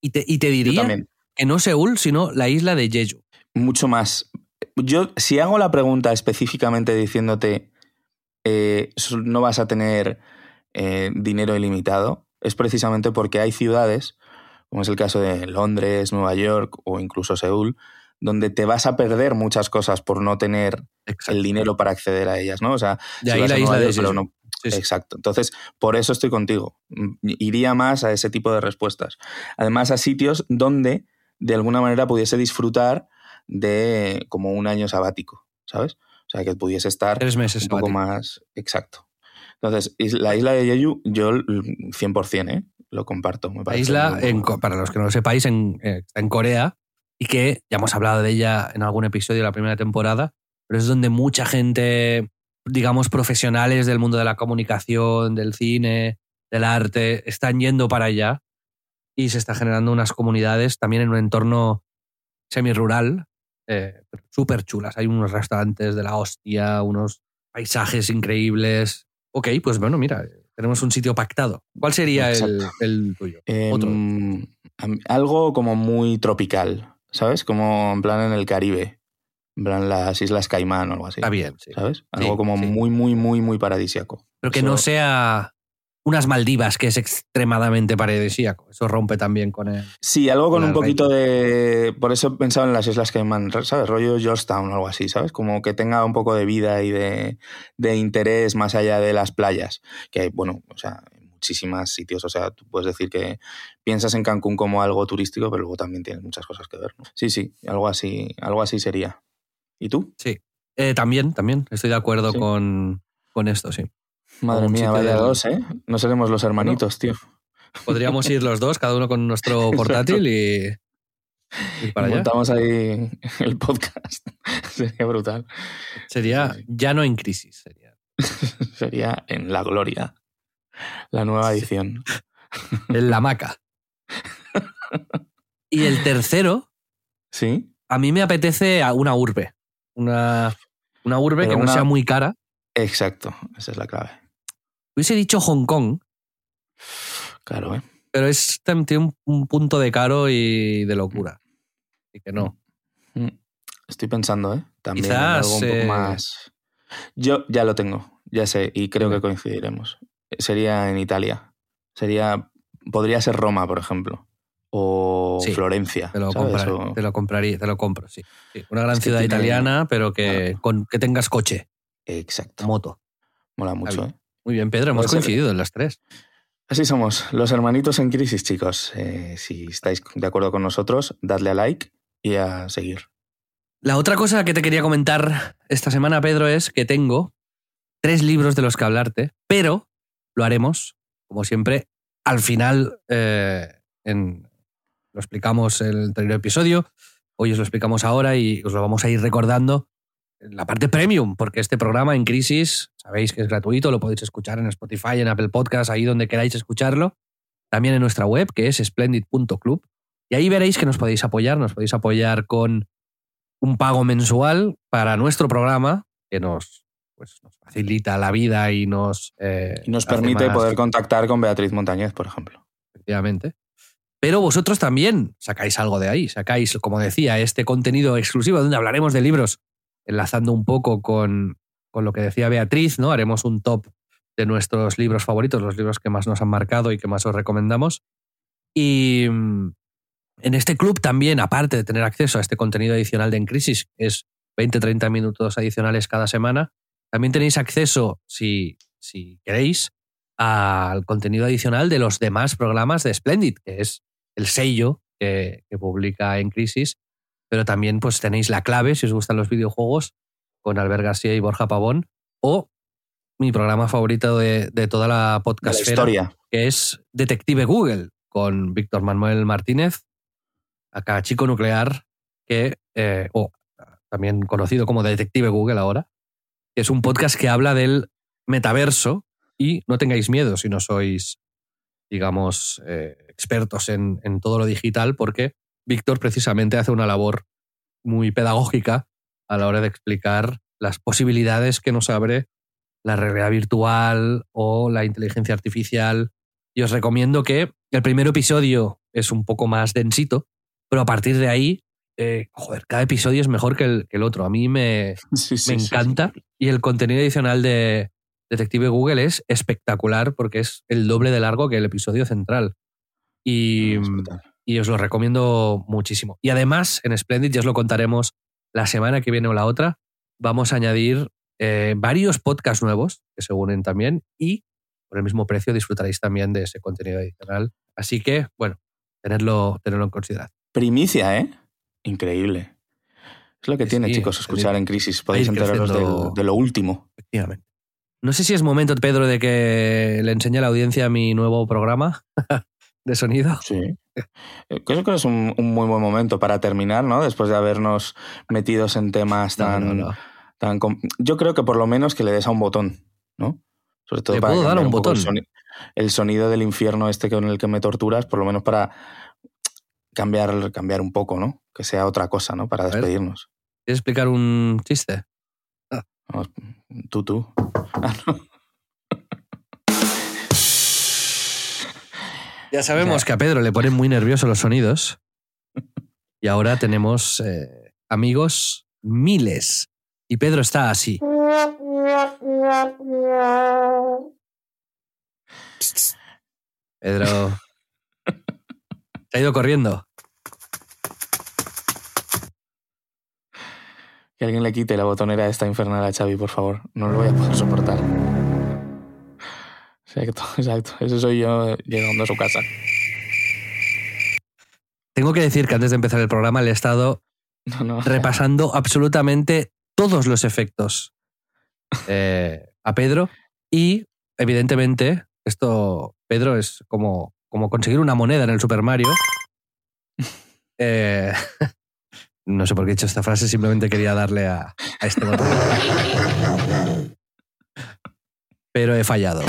Speaker 1: Y te, y te diría que no Seúl, sino la isla de Jeju.
Speaker 2: Mucho más. Yo, si hago la pregunta específicamente diciéndote eh, no vas a tener eh, dinero ilimitado, es precisamente porque hay ciudades, como es el caso de Londres, Nueva York o incluso Seúl, donde te vas a perder muchas cosas por no tener
Speaker 1: Exacto.
Speaker 2: el dinero para acceder a ellas, ¿no? O sea,
Speaker 1: de
Speaker 2: si
Speaker 1: ahí
Speaker 2: vas a
Speaker 1: la isla de Jeju.
Speaker 2: no-
Speaker 1: Sí, sí.
Speaker 2: Exacto. Entonces, por eso estoy contigo. Iría más a ese tipo de respuestas. Además, a sitios donde de alguna manera pudiese disfrutar de como un año sabático, ¿sabes? O sea, que pudiese estar
Speaker 1: Tres meses.
Speaker 2: un poco
Speaker 1: sabático.
Speaker 2: más exacto. Entonces, la isla de Jeju, yo mm, 100%, ¿eh? Lo comparto. Me
Speaker 1: La isla, en para los que no lo sepáis, en, eh, en Corea y que ya hemos hablado de ella en algún episodio de la primera temporada, pero es donde mucha gente, digamos, profesionales del mundo de la comunicación, del cine, del arte, están yendo para allá y se está generando unas comunidades también en un entorno semi-rural, eh, súper chulas. Hay unos restaurantes de la hostia, unos paisajes increíbles. Ok, pues bueno, mira, tenemos un sitio pactado. ¿Cuál sería el, tuyo?
Speaker 2: Em,
Speaker 1: Otro.
Speaker 2: algo como muy tropical, ¿sabes? Como en plan en el Caribe. En plan las Islas Caimán o algo así.
Speaker 1: Está bien, sí.
Speaker 2: ¿Sabes? Algo
Speaker 1: Sí,
Speaker 2: como
Speaker 1: sí.
Speaker 2: muy, muy, muy, muy paradisiaco.
Speaker 1: Pero que
Speaker 2: Eso-
Speaker 1: no sea unas Maldivas, que es extremadamente paradisíaco. Eso rompe también con el.
Speaker 2: Sí, algo con un poquito de. Por eso he pensado en las Islas Caimán, ¿sabes? Rollo Georgetown o algo así, ¿sabes? Como que tenga un poco de vida y de, de interés más allá de las playas. Que hay, bueno, o sea, muchísimos sitios. O sea, tú puedes decir que piensas en Cancún como algo turístico, pero luego también tienes muchas cosas que ver. ¿no? Sí, sí, algo así, algo así sería. ¿Y tú?
Speaker 1: Eh, también, también. Estoy de acuerdo
Speaker 2: Sí.
Speaker 1: con, con esto, sí.
Speaker 2: Madre mía, vaya
Speaker 1: del-
Speaker 2: dos, ¿eh? No seremos los hermanitos, tío.
Speaker 1: Podríamos ir los dos, cada uno con nuestro portátil y. y para allá.
Speaker 2: Montamos ahí el podcast. Sería brutal.
Speaker 1: Sería
Speaker 2: Sí, sí.
Speaker 1: ya no en crisis. Sería.
Speaker 2: Sería en La Gloria. La nueva edición.
Speaker 1: En la maca. Y el tercero,
Speaker 2: ¿Sí?
Speaker 1: a mí me apetece una urbe. Una, una urbe
Speaker 2: Pero
Speaker 1: que no sea muy cara.
Speaker 2: Exacto. Esa es la clave.
Speaker 1: Hubiese dicho Hong Kong,
Speaker 2: Claro, ¿eh?
Speaker 1: pero es, tiene un, un punto de caro y de locura. Así que no.
Speaker 2: Mm. Estoy pensando, ¿eh? También
Speaker 1: Quizás,
Speaker 2: algo un poco
Speaker 1: eh,
Speaker 2: más. Yo ya lo tengo, ya sé, y creo que coincidiremos. Sería en Italia. Sería. Podría ser Roma, por ejemplo. O
Speaker 1: Sí,
Speaker 2: Florencia.
Speaker 1: Te lo,
Speaker 2: O-
Speaker 1: te lo compraría, te lo compro, sí. Sí, Una gran
Speaker 2: Es
Speaker 1: ciudad
Speaker 2: tiene-
Speaker 1: italiana, pero que,
Speaker 2: Claro.
Speaker 1: con, que tengas coche,
Speaker 2: Exacto.
Speaker 1: moto.
Speaker 2: Mola mucho. ¿eh?
Speaker 1: Muy bien, Pedro, hemos
Speaker 2: Puede ser.
Speaker 1: coincidido en las tres.
Speaker 2: Así somos, los hermanitos en crisis, chicos. Eh, si estáis de acuerdo con nosotros, dadle a like y a seguir.
Speaker 1: La otra cosa que te quería comentar esta semana, Pedro, es que tengo tres libros de los que hablarte, pero lo haremos, como siempre, al final. eh, en- lo explicamos en el anterior episodio, hoy os lo explicamos ahora y os lo vamos a ir recordando en la parte premium, porque este programa en crisis, sabéis que es gratuito, lo podéis escuchar en Spotify, en Apple Podcasts, ahí donde queráis escucharlo. También en nuestra web, que es splendid.club. Y ahí veréis que nos podéis apoyar, nos podéis apoyar con un pago mensual para nuestro programa, que nos, pues, nos facilita la vida y nos... eh,
Speaker 2: Y nos permite
Speaker 1: más-
Speaker 2: poder contactar con Beatriz Montañez, por ejemplo.
Speaker 1: Efectivamente. Pero vosotros también sacáis algo de ahí, sacáis, como decía, este contenido exclusivo donde hablaremos de libros, enlazando un poco con, con lo que decía Beatriz, ¿no? Haremos un top de nuestros libros favoritos, los libros que más nos han marcado y que más os recomendamos. Y mm, en este club también, aparte de tener acceso a este contenido adicional de En Crisis, que es 20-30 minutos adicionales cada semana, también tenéis acceso, si, si queréis, al contenido adicional de los demás programas de Splendid, que es el sello que, publica En Crisis, pero también pues tenéis la clave, si os gustan los videojuegos, con Albert García y Borja Pavón, o mi programa favorito de, toda la podcast
Speaker 2: historia.
Speaker 1: que es Detective Google, con Víctor Manuel Martínez, acá chico nuclear, que, eh, o también conocido como Detective Google ahora, es un podcast que habla del metaverso y no tengáis miedo si no sois, digamos, eh, expertos en, en todo lo digital, porque Víctor precisamente hace una labor muy pedagógica a la hora de explicar las posibilidades que nos abre la realidad virtual o la inteligencia artificial. Y os recomiendo que el primer episodio es un poco más densito, pero a partir de ahí, eh, joder, cada episodio es mejor que el, que el otro. A mí me, me encanta. Y el contenido adicional de Detective Google es espectacular porque es el doble de largo que el episodio central. Y, y os lo recomiendo muchísimo. Y además, en Splendid, ya os lo contaremos la semana que viene o la otra, vamos a añadir eh, varios podcasts nuevos que se unen también y por el mismo precio disfrutaréis también de ese contenido adicional. Así que, bueno, tenerlo, tenerlo en consideración.
Speaker 2: Primicia, ¿eh? Increíble. Es lo que tiene, chicos, escuchar en crisis. Podéis enteraros de lo último.
Speaker 1: Efectivamente. No sé si es momento, Pedro, de que le enseñe a la audiencia mi nuevo programa de sonido.
Speaker 2: Sí. Eh, creo que es un, muy buen momento para terminar, ¿no? Después de habernos metidos en temas tan, tan... Yo creo que por lo menos que le des a un botón, ¿no?
Speaker 1: Sobre todo para puedo dar un, botón?
Speaker 2: El sonido, del infierno este con el que me torturas, por lo menos para cambiar, cambiar un poco, ¿no? Que sea otra cosa, ¿no? Para despedirnos.
Speaker 1: ¿Quieres explicar un chiste?
Speaker 2: tú, tú. Ah,
Speaker 1: Ya sabemos que a Pedro le ponen muy nerviosos los sonidos. Y ahora tenemos eh, amigos miles. Y Pedro está así. Pedro. Se ha ido corriendo.
Speaker 2: Que alguien le quite la botonera de esta infernal a Xavi, por favor. No lo voy a poder soportar. Exacto, exacto. Ese soy yo llegando a su casa.
Speaker 1: Tengo que decir que antes de empezar el programa le he estado repasando absolutamente todos los efectos eh, a Pedro y evidentemente esto, Pedro, es como, como conseguir una moneda en el Super Mario. Eh, no sé por qué he hecho esta frase, simplemente quería darle a, a este botón. Pero he fallado.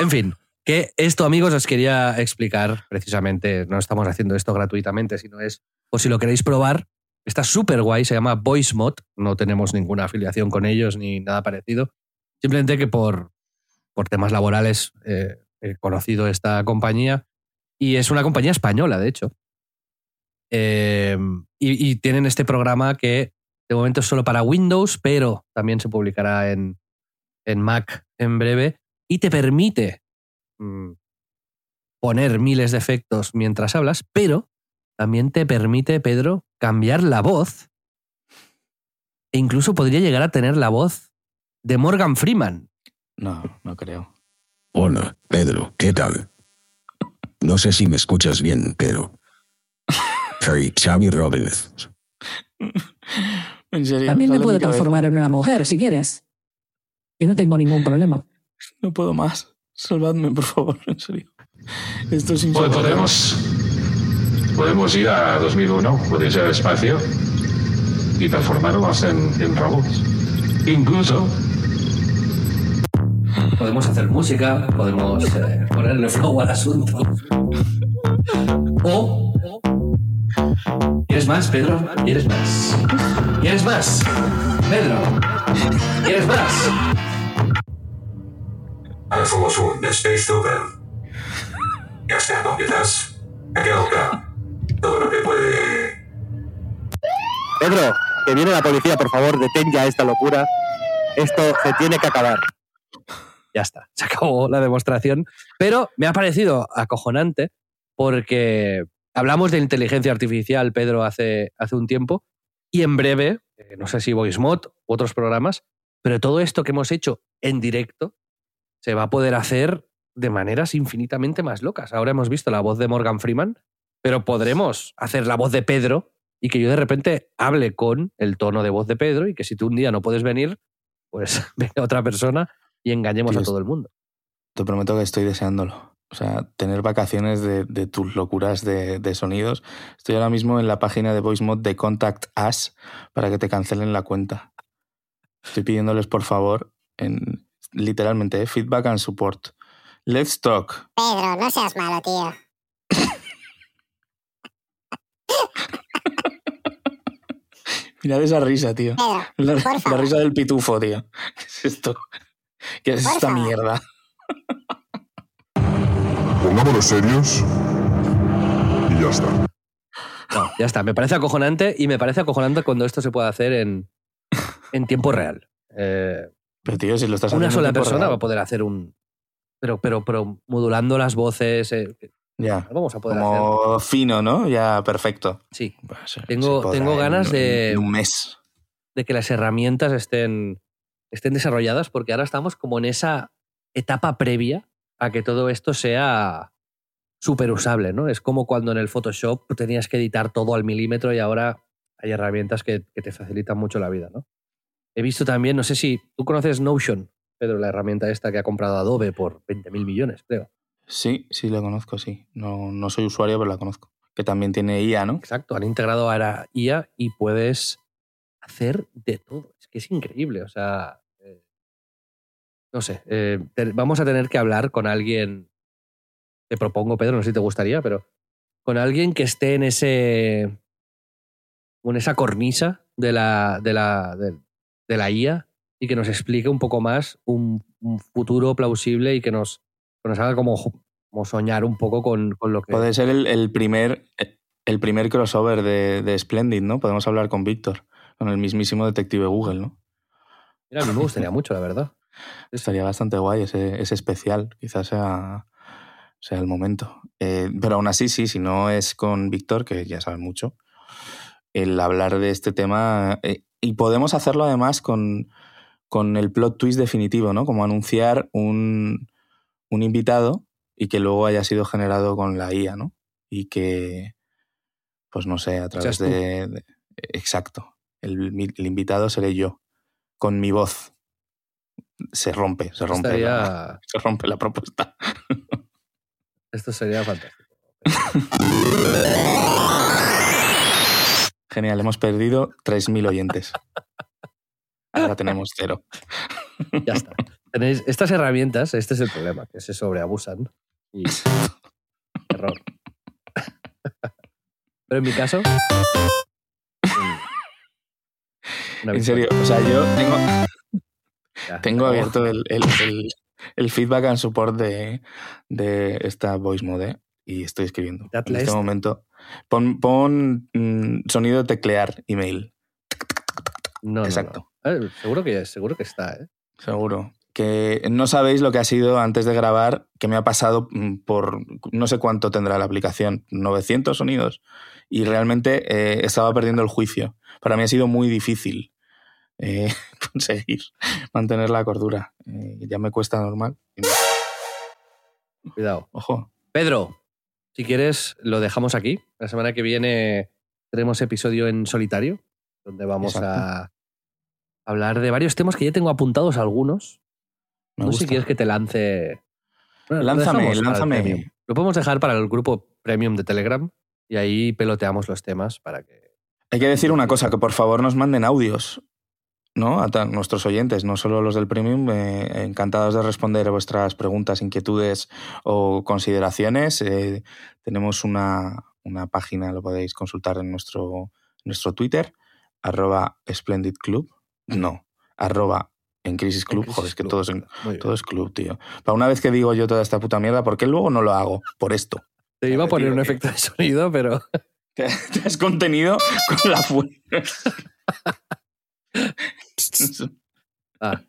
Speaker 1: En fin, que esto, amigos, os quería explicar precisamente. No estamos haciendo esto gratuitamente, sino es, o si lo queréis probar, está súper guay, se llama VoiceMod. No tenemos ninguna afiliación con ellos ni nada parecido. Simplemente que por, por temas laborales eh, conocido esta compañía y es una compañía española, de hecho. Eh, y, y, tienen este programa que de momento es solo para Windows, pero también se publicará en, en Mac en breve y te permite mm, poner miles de efectos mientras hablas, pero también te permite, Pedro, cambiar la voz e incluso podría llegar a tener la voz de Morgan Freeman.
Speaker 2: No, no creo.
Speaker 4: Hola, Pedro, ¿qué tal? No sé si me escuchas bien, pero... Soy Xavi Robles.
Speaker 5: También me puedo transformar en una mujer si quieres. Y no tengo ningún problema.
Speaker 2: No puedo más. Salvadme, por favor, en serio. Esto es
Speaker 6: Podemos, podemos ir a 2001, puede ser espacio, y transformarnos en, en robots. Incluso
Speaker 1: podemos hacer música, podemos eh, ponerle flow al asunto. O. ¿Quieres más, Pedro? ¿Quieres más? ¿Quieres más? Pedro, ¿quieres más?
Speaker 6: 1, de Space Open. Ya está, ¿dónde estás? Todo lo que puede.
Speaker 7: Pedro, que viene la policía, por favor, detén ya esta locura. Esto se tiene que acabar.
Speaker 1: Ya está, se acabó la demostración. Pero me ha parecido acojonante porque hablamos de inteligencia artificial, Pedro, hace, hace un tiempo, y en breve, eh, no sé si VoiceMod u otros programas, pero todo esto que hemos hecho en directo se va a poder hacer de maneras infinitamente más locas. Ahora hemos visto la voz de Morgan Freeman, pero podremos hacer la voz de Pedro y que yo de repente hable con el tono de voz de Pedro y que si tú un día no puedes venir, pues venga otra persona y engañemos
Speaker 2: Tío,
Speaker 1: a todo el mundo.
Speaker 2: Te prometo que estoy deseándolo. O sea, tener vacaciones de, de tus locuras de, de sonidos. Estoy ahora mismo en la página de VoiceMod de Contact Us para que te cancelen la cuenta. Estoy pidiéndoles, por favor, en literalmente, eh, feedback and support. Let's talk.
Speaker 8: Pedro, no seas malo, tío.
Speaker 2: Mirad esa risa, tío.
Speaker 8: Pedro,
Speaker 2: La,
Speaker 8: por
Speaker 2: la risa del pitufo, tío. ¿Qué es esto? ¿Qué es esta mierda?
Speaker 9: Pongámonos serios y ya está.
Speaker 1: No, ya está. Me parece acojonante y me parece acojonante cuando esto se puede hacer en, en tiempo real. Eh,
Speaker 2: Pero, tío, si lo estás
Speaker 1: una sola
Speaker 2: en
Speaker 1: persona
Speaker 2: real.
Speaker 1: va a poder hacer un. Pero, pero, pero modulando las voces. eh,
Speaker 2: Ya.
Speaker 1: vamos a poder hacer.
Speaker 2: Como fino, ¿no? Ya, perfecto.
Speaker 1: Sí.
Speaker 2: Pues, se-
Speaker 1: Tengo- tengo
Speaker 2: en-
Speaker 1: ganas de-
Speaker 2: en un mes.
Speaker 1: de que las herramientas estén, estén desarrolladas, porque ahora estamos como en esa etapa previa a que todo esto sea súper usable, ¿no? Es como cuando en el Photoshop tenías que editar todo al milímetro y ahora hay herramientas que, que te facilitan mucho la vida, ¿no? He visto también, no sé si tú conoces Notion, Pedro, la herramienta esta que ha comprado Adobe por 20.000 millones, creo.
Speaker 2: Sí, sí, la conozco, sí. No, no soy usuario, pero la conozco. Que también tiene IA, ¿no?
Speaker 1: Exacto, han integrado ahora IA y puedes hacer de todo. Es que es increíble, o sea, no sé, eh, te- vamos a tener que hablar con alguien, te propongo, Pedro, no sé si te gustaría, pero con alguien que esté en ese, en esa cornisa de la, de la, de, de la IA y que nos explique un poco más un, un futuro plausible y que nos, que nos haga como, como soñar un poco con, con lo que...
Speaker 2: Puede ser el, el primer, el primer crossover de, de Splendid, ¿no? Podemos hablar con Víctor, con el mismísimo detective Google, ¿no?
Speaker 1: Mira, a mí me gustaría mucho, la verdad.
Speaker 2: Estaría bastante guay ese, ese especial. Quizás sea, sea el momento. Eh, pero aún así, sí, si no es con Víctor, que ya sabe mucho, el hablar de este tema. eh, y podemos hacerlo además con, con el plot twist definitivo, ¿no? Como anunciar un, un invitado y que luego haya sido generado con la IA, ¿no? Y que, pues no sé, a través de, de- Exacto. El invitado seré yo, con mi voz. Se rompe, se rompe,
Speaker 1: Estaría-
Speaker 2: la, se rompe la propuesta.
Speaker 1: Esto sería fantástico.
Speaker 2: Genial, hemos perdido 3.000 oyentes. Ahora tenemos cero.
Speaker 1: Ya está. Tenéis estas herramientas, este es el problema, que se sobreabusan. Y. Error. Pero en mi caso.
Speaker 2: En serio, o sea, yo tengo,
Speaker 1: Ya,
Speaker 2: tengo
Speaker 1: acabó.
Speaker 2: abierto el, el- el- el feedback and support de, de esta voice mode y estoy escribiendo. En este momento. Pon, pon, mm, sonido de teclear email.
Speaker 1: No, no, no.
Speaker 2: Exacto.
Speaker 1: Eh, seguro, que, seguro que está, ¿eh?
Speaker 2: Seguro. Que no sabéis lo que ha sido antes de grabar, que me ha pasado mm, por no sé cuánto tendrá la aplicación, 900 sonidos. Y realmente eh, estaba perdiendo el juicio. Para mí ha sido muy difícil eh, conseguir mantener la cordura. Eh, ya me cuesta normal.
Speaker 1: Cuidado.
Speaker 2: Ojo.
Speaker 1: Pedro, si quieres, lo dejamos aquí. La semana que viene tenemos episodio en solitario, donde vamos a hablar de varios temas que ya tengo apuntados algunos.
Speaker 2: Me
Speaker 1: no sé si quieres que te lance. Bueno,
Speaker 2: Lánzame, lánzame.
Speaker 1: Lo podemos dejar para el grupo premium de Telegram y ahí peloteamos los temas para que.
Speaker 2: Hay que decir una cosa, que por favor nos manden audios, ¿no? A nuestros oyentes, no solo los del Premium, eh, encantados de responder a vuestras preguntas, inquietudes o consideraciones. Eh, tenemos una, una página, lo podéis consultar en nuestro, nuestro Twitter, arroba Splendid Club. No, arroba en Crisis Club.
Speaker 1: Crisis
Speaker 2: Joder, es que
Speaker 1: Club.
Speaker 2: todo es, en- todo es club, tío. Para una vez que digo yo toda esta puta mierda, ¿por qué luego no lo hago? Por esto.
Speaker 1: Te iba a poner un
Speaker 2: que-
Speaker 1: efecto de sonido, pero
Speaker 2: te has contenido con la fuerza.
Speaker 1: Ah.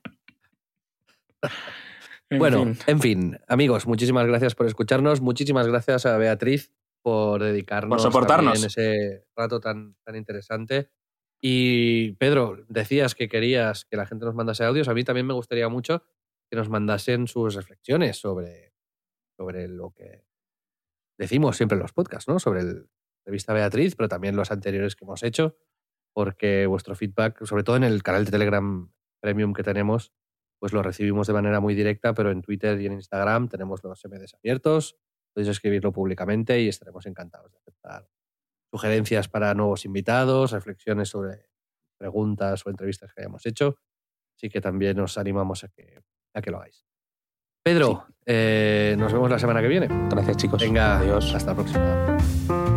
Speaker 2: En
Speaker 1: Bueno,
Speaker 2: fin.
Speaker 1: en fin, amigos, muchísimas gracias por escucharnos. Muchísimas gracias a Beatriz por dedicarnos
Speaker 2: Por soportarnos.
Speaker 1: también ese rato tan, tan interesante. Y Pedro, decías que querías que la gente nos mandase audios. A mí también me gustaría mucho que nos mandasen sus reflexiones sobre, sobre lo que decimos siempre en los podcasts, ¿no? Sobre el revista Beatriz, pero también los anteriores que hemos hecho, porque vuestro feedback, sobre todo en el canal de Telegram Premium que tenemos, pues lo recibimos de manera muy directa, pero en Twitter y en Instagram tenemos los MDs abiertos, podéis escribirlo públicamente y estaremos encantados de aceptar sugerencias para nuevos invitados, reflexiones sobre preguntas o entrevistas que hayamos hecho. Así que también os animamos a que, a que lo hagáis. Pedro, eh, nos vemos la semana que viene.
Speaker 2: Gracias, chicos.
Speaker 1: Venga,
Speaker 2: Adiós.
Speaker 1: hasta la próxima.